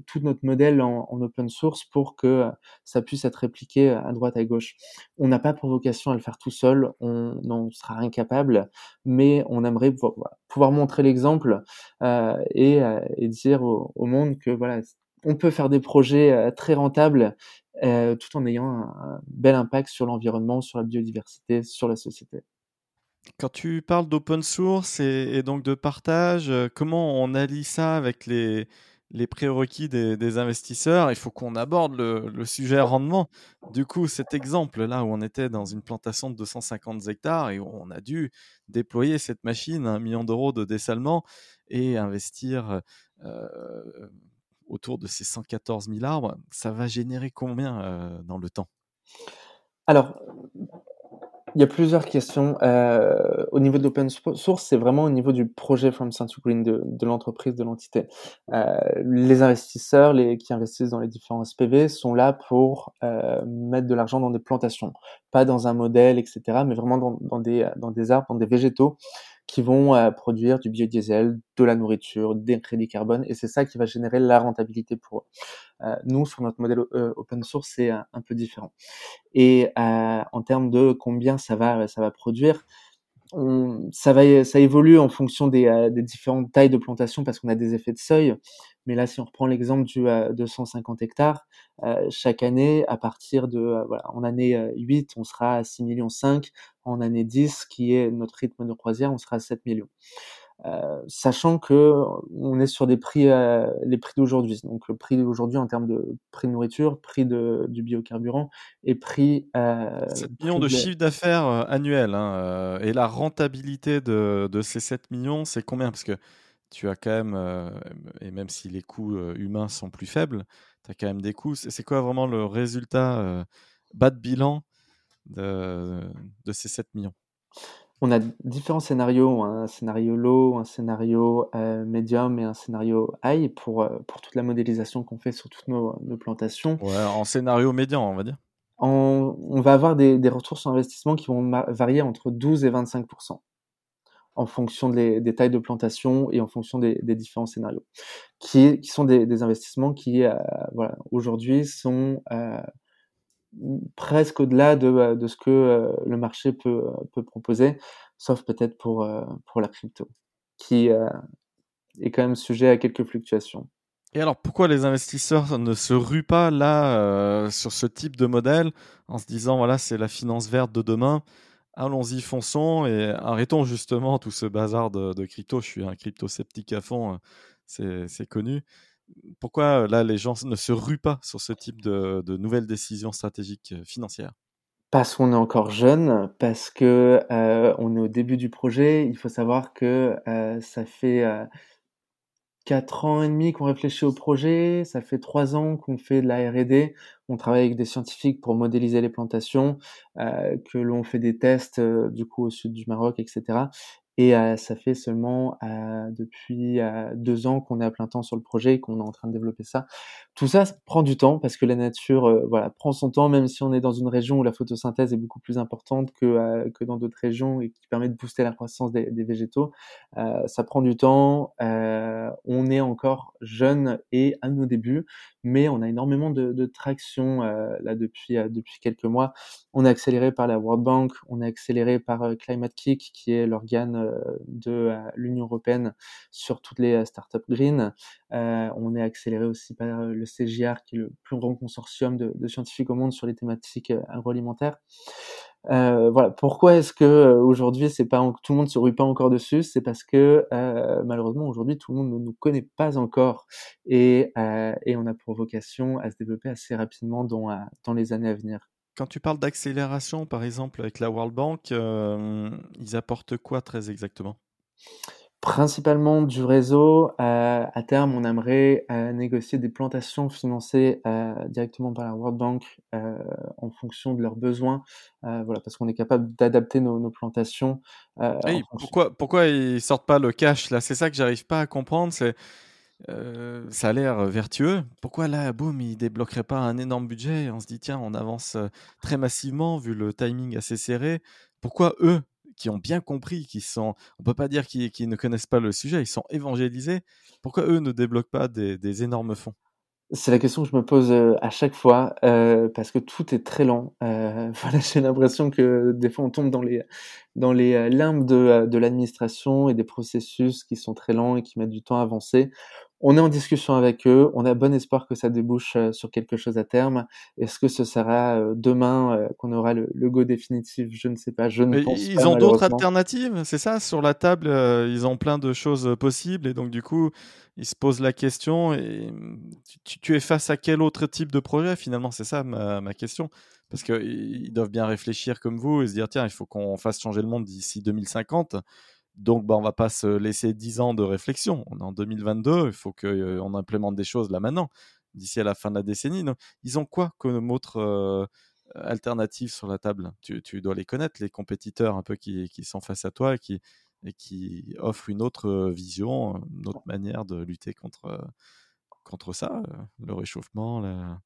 tout notre modèle en, en, open source pour que ça puisse être répliqué à droite à gauche. On n'a pas pour vocation à le faire tout seul, on en sera incapable, mais on aimerait pouvoir, pouvoir montrer l'exemple euh, et, euh, et, dire au, au, monde que voilà, on peut faire des projets euh, très rentables euh, tout en ayant un bel impact sur l'environnement, sur la biodiversité, sur la société. Quand tu parles d'open source et, donc de partage, euh, comment on allie ça avec les, les prérequis des, investisseurs, il faut qu'on aborde le, le, sujet rendement. Du coup, cet exemple-là où on était dans une plantation de 250 hectares et où on a dû déployer cette machine, un million d'euros de dessalement et investir euh, autour de ces 114 000 arbres, ça va générer combien euh, dans le temps? Alors, il y a plusieurs questions. Euh, au niveau de l'open source, c'est vraiment au niveau du projet From Sun to Green de, l'entreprise, de l'entité. Euh, les investisseurs les, qui investissent dans les différents SPV sont là pour euh, mettre de l'argent dans des plantations, pas dans un modèle, etc., mais vraiment dans, dans, des, dans des arbres, dans des végétaux qui vont euh, produire du biodiesel, de la nourriture, des crédits carbone, et c'est ça qui va générer la rentabilité pour eux. Euh, nous, sur notre modèle euh, open source, c'est un, peu différent. Et en termes de combien ça va, ça va produire, ça va, ça évolue en fonction des, euh, des différentes tailles de plantation parce qu'on a des effets de seuil. Mais là, si on reprend l'exemple du euh, 250 hectares, euh, chaque année, à partir de, euh, voilà, en année 8, on sera à 6 millions 5. En année 10, qui est notre rythme de croisière, on sera à 7 millions. Euh, sachant que on est sur des prix, euh, les prix d'aujourd'hui. Donc le prix d'aujourd'hui en termes de prix de nourriture, prix de, du biocarburant et prix. Euh, 7 millions de, de chiffre d'affaires euh, annuel. Hein, euh, et la rentabilité de, de ces 7 millions, c'est combien? Parce que tu as quand même, euh, et même si les coûts humains sont plus faibles, tu as quand même des coûts. C'est quoi vraiment le résultat bas de bilan de, de ces 7 millions? On a différents scénarios, un scénario low, un scénario euh, medium et un scénario high pour, euh, pour toute la modélisation qu'on fait sur toutes nos, nos, plantations. Ouais, en scénario médian, on va dire. En, on va avoir des, des, retours sur investissement qui vont varier entre 12 et 25% en fonction des, des, tailles de plantation et en fonction des, des différents scénarios, qui, qui sont des, investissements qui, euh, voilà, aujourd'hui sont euh, presque au-delà de, euh, de, ce que euh, le marché peut, euh, peut proposer, sauf peut-être pour, pour la crypto, qui est quand même sujet à quelques fluctuations. Et alors, pourquoi les investisseurs ne se ruent pas là euh, sur ce type de modèle en se disant voilà, c'est la finance verte de demain, allons-y, fonçons et arrêtons justement tout ce bazar de, de crypto. Je suis un crypto sceptique à fond, c'est connu pourquoi là les gens ne se ruent pas sur ce type de, nouvelles décisions stratégiques financières? Parce qu'on est encore jeune, parce que euh, on est au début du projet. Il faut savoir que euh, ça fait euh, quatre ans et demi qu'on réfléchit au projet, ça fait trois ans qu'on fait de la R&D. On travaille avec des scientifiques pour modéliser les plantations, que l'on fait des tests du coup au sud du Maroc, etc. Et euh, ça fait seulement euh, depuis euh, deux ans qu'on est à plein temps sur le projet et qu'on est en train de développer ça. Tout ça, prend du temps parce que la nature, voilà, prend son temps, même si on est dans une région où la photosynthèse est beaucoup plus importante que que dans d'autres régions et qui permet de booster la croissance des, des végétaux. Ça prend du temps. on est encore jeune et à nos débuts, mais on a énormément de, de traction là depuis depuis quelques mois. On est accéléré par la World Bank, on est accéléré par Climate Kick, qui est l'organe de l'Union européenne sur toutes les startups green. on est accéléré aussi par le CGR, qui est le plus grand consortium de, scientifiques au monde sur les thématiques agroalimentaires. Euh, voilà. Pourquoi est-ce que euh, aujourd'hui c'est pas tout le monde se rue pas encore dessus? C'est parce que euh, malheureusement aujourd'hui tout le monde ne nous connaît pas encore et, euh, on a pour vocation à se développer assez rapidement euh, dans les années à venir. Quand tu parles d'accélération, par exemple avec la World Bank, ils apportent quoi très exactement? Principalement du réseau. Euh, à terme, on aimerait euh, négocier des plantations financées euh, directement par la World Bank en fonction de leurs besoins. voilà, parce qu'on est capable d'adapter nos, nos, plantations. Hey, pourquoi, pourquoi ils sortent pas le cash? Là C'est ça que j'arrive pas à comprendre. C'est ça a l'air vertueux. Pourquoi là, boum, ils débloqueraient pas un énorme budget On se dit tiens, on avance très massivement vu le timing assez serré. Pourquoi eux qui ont bien compris, qui sont, on peut pas dire qu'ils ne connaissent pas le sujet, ils sont évangélisés. Pourquoi eux ne débloquent pas des, des énormes fonds? C'est la question que je me pose euh, à chaque fois euh, parce que tout est très lent. Euh, *laughs* voilà, j'ai l'impression que des fois on tombe dans les dans les euh, limbes de, de l'administration et des processus qui sont très lents et qui mettent du temps à avancer. On est en discussion avec eux. On a bon espoir que ça débouche euh, sur quelque chose à terme. Est-ce que ce sera euh, demain euh, qu'on aura le, le, go définitif? Je ne sais pas. Je ne pense ils pas. Ils ont d'autres alternatives, c'est ça? Sur la table, ils ont plein de choses possibles et donc du coup, ils se posent la question. Et tu, tu es face à quel autre type de projet finalement? C'est ça ma, ma question parce qu'ils doivent bien réfléchir comme vous et se dire tiens, il faut qu'on fasse changer le monde d'ici 2050. Donc, bah, on va pas se laisser 10 ans de réflexion. On est en 2022, il faut qu'on euh, implémente des choses là maintenant, d'ici à la fin de la décennie. Donc, ils ont quoi comme autre euh, alternative sur la table? Tu, tu, dois les connaître, les compétiteurs un peu qui, qui sont face à toi et qui, et qui offrent une autre vision, une autre manière de lutter contre, contre ça, le réchauffement, la,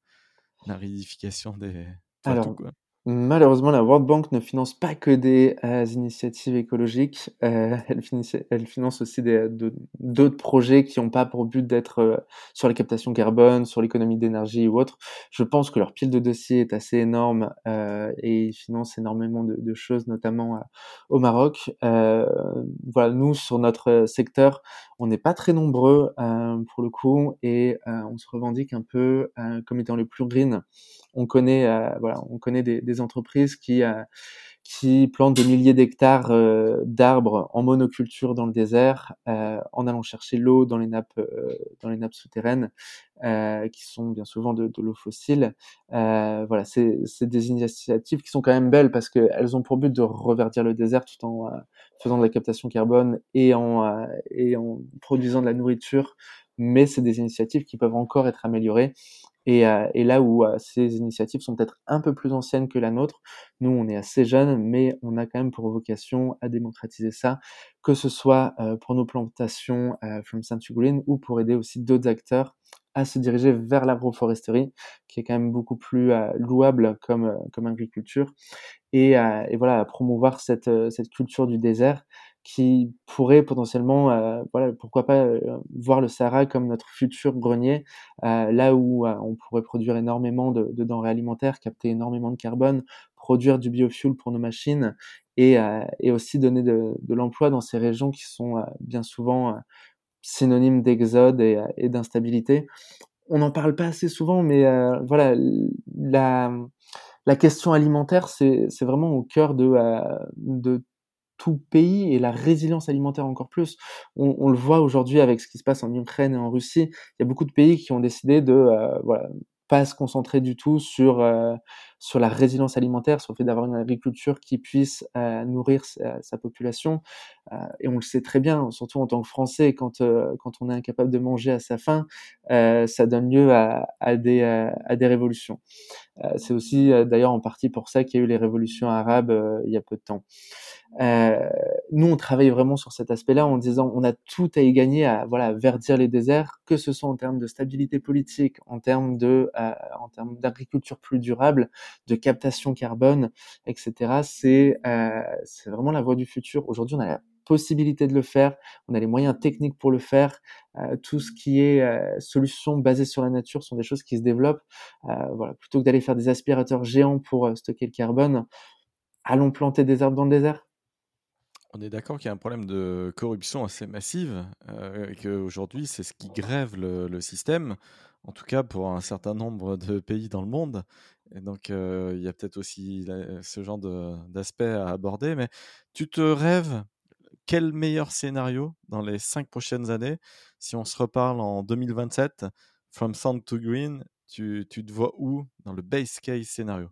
la ridification des... Alors, tout, quoi. Malheureusement, la World Bank ne finance pas que des euh, initiatives écologiques, euh, *laughs* elle, finance, aussi d'autres projets qui n'ont pas pour but d'être euh, sur la captation carbone, sur l'économie d'énergie ou autre. Je pense que leur pile de dossiers est assez énorme et ils financent énormément de, de choses, notamment au Maroc. voilà, nous, sur notre secteur, on n'est pas très nombreux pour le coup et on se revendique un peu comme étant les plus green on connaît, euh, voilà, on connaît des, entreprises qui euh, qui plantent des milliers d'hectares euh, d'arbres en monoculture dans le désert, en allant chercher l'eau dans les nappes, dans les nappes souterraines, qui sont bien souvent de, de l'eau fossile. voilà, c'est des initiatives qui sont quand même belles parce qu'elles ont pour but de reverdir le désert tout en faisant de la captation carbone et en, et en produisant de la nourriture. Mais c'est des initiatives qui peuvent encore être améliorées. Et, euh, et, là où euh, ces initiatives sont peut-être un peu plus anciennes que la nôtre, nous on est assez jeunes, mais on a quand même pour vocation à démocratiser ça, que ce soit euh, pour nos plantations From Sun to ou pour aider aussi d'autres acteurs à se diriger vers l'agroforesterie, qui est quand même beaucoup plus louable comme, comme agriculture, et, et voilà, à promouvoir cette, cette culture du désert qui pourrait potentiellement, euh, voilà, pourquoi pas euh, voir le Sahara comme notre futur grenier, euh, là où on pourrait produire énormément de, de, denrées alimentaires, capter énormément de carbone, produire du biofuel pour nos machines et, et aussi donner de, l'emploi dans ces régions qui sont bien souvent synonymes d'exode et, et d'instabilité. On n'en parle pas assez souvent, mais voilà, la, la question alimentaire, c'est vraiment au cœur de, de tout pays et la résilience alimentaire encore plus. On, on le voit aujourd'hui avec ce qui se passe en Ukraine et en Russie. Il y a beaucoup de pays qui ont décidé de euh, voilà, pas se concentrer du tout sur euh, sur la résilience alimentaire, sur le fait d'avoir une agriculture qui puisse euh, nourrir sa, sa population. Euh, et on le sait très bien, surtout en tant que Français, quand euh, quand on est incapable de manger à sa faim, euh, ça donne lieu à, à des à des révolutions. C'est aussi d'ailleurs en partie pour ça qu'il y a eu les révolutions arabes il y a peu de temps. Nous, on travaille vraiment sur cet aspect-là en disant on a tout à y gagner à voilà verdir les déserts, que ce soit en termes de stabilité politique, en termes de en termes d'agriculture plus durable, de captation carbone, etc. C'est euh, c'est vraiment la voie du futur. Aujourd'hui, on a possibilité de le faire, on a les moyens techniques pour le faire. Euh, tout ce qui est euh, solutions basées sur la nature sont des choses qui se développent. voilà, plutôt que d'aller faire des aspirateurs géants pour stocker le carbone, allons planter des arbres dans le désert. On est d'accord qu'il y a un problème de corruption assez massive et qu'aujourd'hui, c'est ce qui grève le, système, en tout cas pour un certain nombre de pays dans le monde. Et donc, il y a peut-être aussi ce genre d'aspect à aborder. Mais tu te rêves quel meilleur scénario dans les cinq prochaines années Si on se reparle en 2027, From Sound to Green, tu, tu te vois où dans le base case scénario?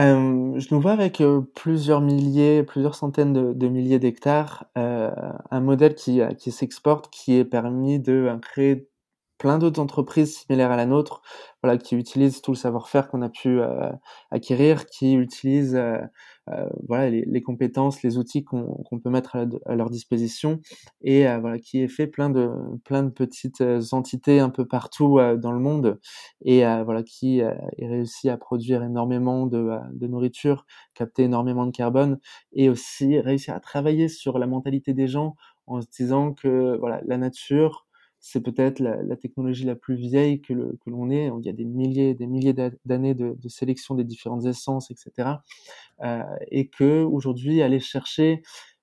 Je nous vois avec, plusieurs milliers, plusieurs centaines de milliers d'hectares, un modèle qui, qui s'exporte, qui est permis de, créer plein d'autres entreprises similaires à la nôtre, voilà, qui utilisent tout le savoir-faire qu'on a pu euh, acquérir, qui utilisent euh, euh, voilà les, les, compétences, les outils qu'on peut mettre à, leur disposition, et voilà qui est fait plein de plein de petites entités un peu partout dans le monde, et voilà qui est réussi à produire énormément de, de nourriture, capter énormément de carbone, et aussi réussir à travailler sur la mentalité des gens en se disant que voilà la nature c'est peut-être la, technologie la plus vieille que, l'on ait. Il y a des milliers, des milliers d'années de, sélection des différentes essences, etc. Euh, et que aujourd'hui, aller chercher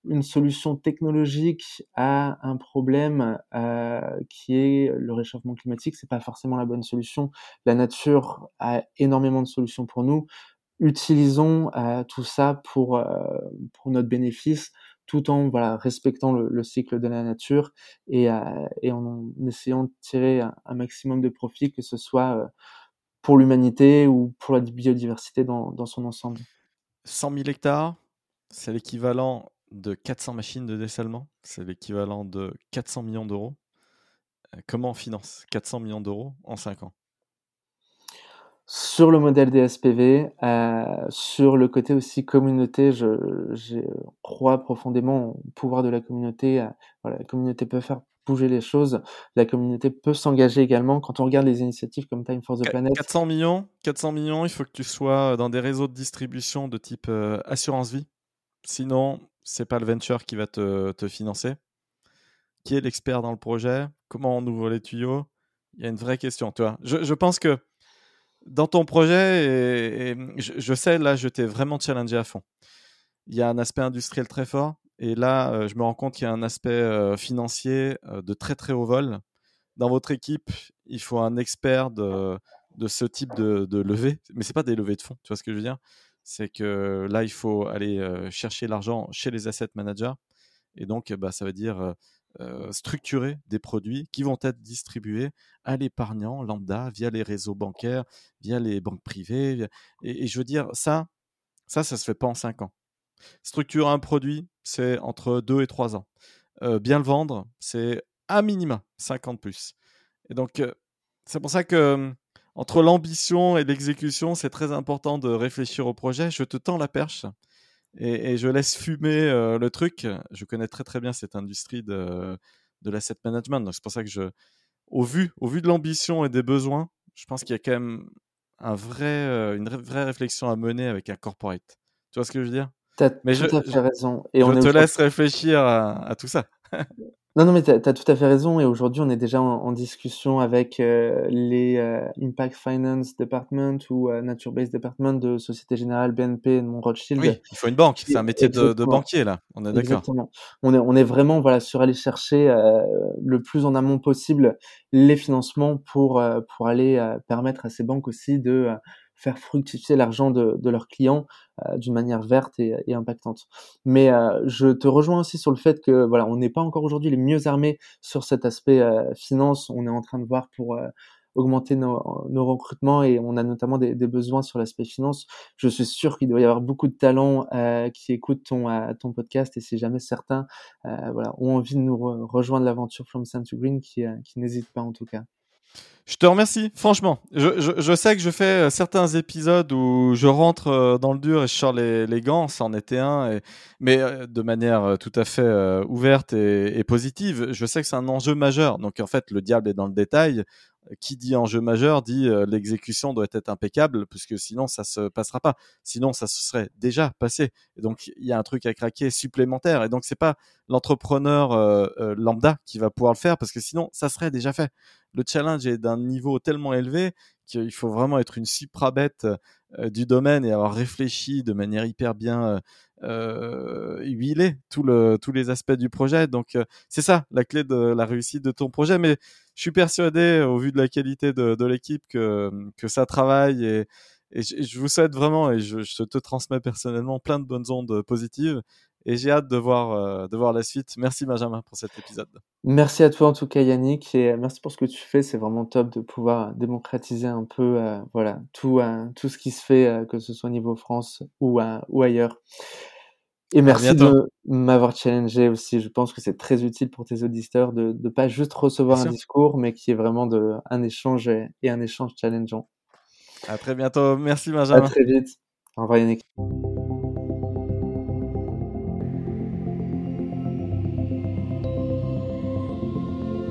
une solution technologique à un problème euh, qui est le réchauffement climatique, c'est pas forcément la bonne solution. La nature a énormément de solutions pour nous. Utilisons euh, tout ça pour pour notre bénéfice tout en voilà, respectant le, cycle de la nature et, euh, en, essayant de tirer un, maximum de profit, que ce soit euh, pour l'humanité ou pour la biodiversité dans, dans son ensemble. 100 000 hectares, c'est l'équivalent de 400 machines de dessalement, c'est l'équivalent de 400 millions d'euros. Euh, comment on finance 400 millions d'euros en 5 ans? Sur le modèle des SPV, euh, sur le côté aussi communauté, je, crois profondément au pouvoir de la communauté. Euh, voilà, la communauté peut faire bouger les choses. La communauté peut s'engager également. Quand on regarde les initiatives comme Time for the Planet. 400 millions, 400 millions, il faut que tu sois dans des réseaux de distribution de type euh, assurance vie. Sinon, c'est pas le venture qui va te, te financer. Qui est l'expert dans le projet? Comment on ouvre les tuyaux? Il y a une vraie question. Tu vois je, je pense que dans ton projet, et, je, sais, là, je t'ai vraiment challengé à fond. Il y a un aspect industriel très fort. Et là, euh, je me rends compte qu'il y a un aspect euh, financier euh, de très très haut vol. Dans votre équipe, il faut un expert de, ce type de, levée. Mais ce pas des levées de fonds, tu vois ce que je veux dire? C'est que là, il faut aller chercher l'argent chez les asset managers. Et donc, bah, ça veut dire euh, structurer des produits qui vont être distribués à l'épargnant lambda via les réseaux bancaires, via les banques privées. Et, je veux dire, ça, ça, ça se fait pas en 5 ans. Structurer un produit, c'est entre 2 et 3 ans. Euh, bien le vendre, c'est à minima 5 ans de plus. Et donc, euh, c'est pour ça que entre l'ambition et l'exécution, c'est très important de réfléchir au projet. Je te tends la perche et, je laisse fumer euh, le truc. Je connais très très bien cette industrie de, de l'asset management. Donc c'est pour ça que je, au vu, au vu de l'ambition et des besoins, je pense qu'il y a quand même un vrai, euh, une vraie réflexion à mener avec un corporate. Tu vois ce que je veux dire? Tu as tout à fait raison. Et je on te laisse réfléchir à, à tout ça. *laughs* Non, non, mais tu as, tout à fait raison. Et aujourd'hui, on est déjà en, discussion avec euh, les euh, Impact Finance Department ou euh, Nature Based Department de Société Générale, BNP et de Rothschild. Oui, il faut une banque. C'est un métier de, de, banquier, là. On est d'accord. Exactement. On est, on est vraiment voilà, sur aller chercher le plus en amont possible les financements pour, pour aller permettre à ces banques aussi de faire fructifier l'argent de, de, leurs clients euh, d'une manière verte et, et impactante. Mais euh, je te rejoins aussi sur le fait que voilà, on n'est pas encore aujourd'hui les mieux armés sur cet aspect euh, finance. On est en train de voir pour augmenter nos, nos, recrutements et on a notamment des, des besoins sur l'aspect finance. Je suis sûr qu'il doit y avoir beaucoup de talents euh, qui écoutent ton, ton podcast et si jamais certains euh, voilà, ont envie de nous rejoindre l'aventure From Sun to Green, qui, qui n'hésitent pas en tout cas. Je te remercie, franchement. Je, sais que je fais euh, certains épisodes où je rentre euh, dans le dur et je sors les, gants, ça en était un, mais euh, de manière tout à fait ouverte et, positive. Je sais que c'est un enjeu majeur. Donc en fait, le diable est dans le détail. Qui dit enjeu majeur dit l'exécution doit être impeccable, puisque sinon ça se passera pas. Sinon ça se serait déjà passé. Et donc il y a un truc à craquer supplémentaire. Et donc c'est pas l'entrepreneur lambda qui va pouvoir le faire, parce que sinon ça serait déjà fait. Le challenge est d'un niveau tellement élevé qu'il faut vraiment être une suprabête du domaine et avoir réfléchi de manière hyper bien euh, huiler tout le, tous les aspects du projet. Donc euh, c'est ça la clé de la réussite de ton projet. Mais je suis persuadé, au vu de la qualité de, de l'équipe, que, que ça travaille et, et je, vous souhaite vraiment, et je, je, te transmets personnellement plein de bonnes ondes positives. Et j'ai hâte de voir, euh, de voir la suite. Merci Benjamin pour cet épisode. Merci à toi en tout cas Yannick et merci pour ce que tu fais. C'est vraiment top de pouvoir démocratiser un peu euh, voilà, tout, euh, tout ce qui se fait, que ce soit au niveau France ou, ou ailleurs. Et merci de m'avoir challengé aussi. Je pense que c'est très utile pour tes auditeurs de ne pas juste recevoir un discours, mais qui est vraiment de, un échange et, et un échange challengeant. À très bientôt. Merci Benjamin. À très vite. Au revoir Yannick.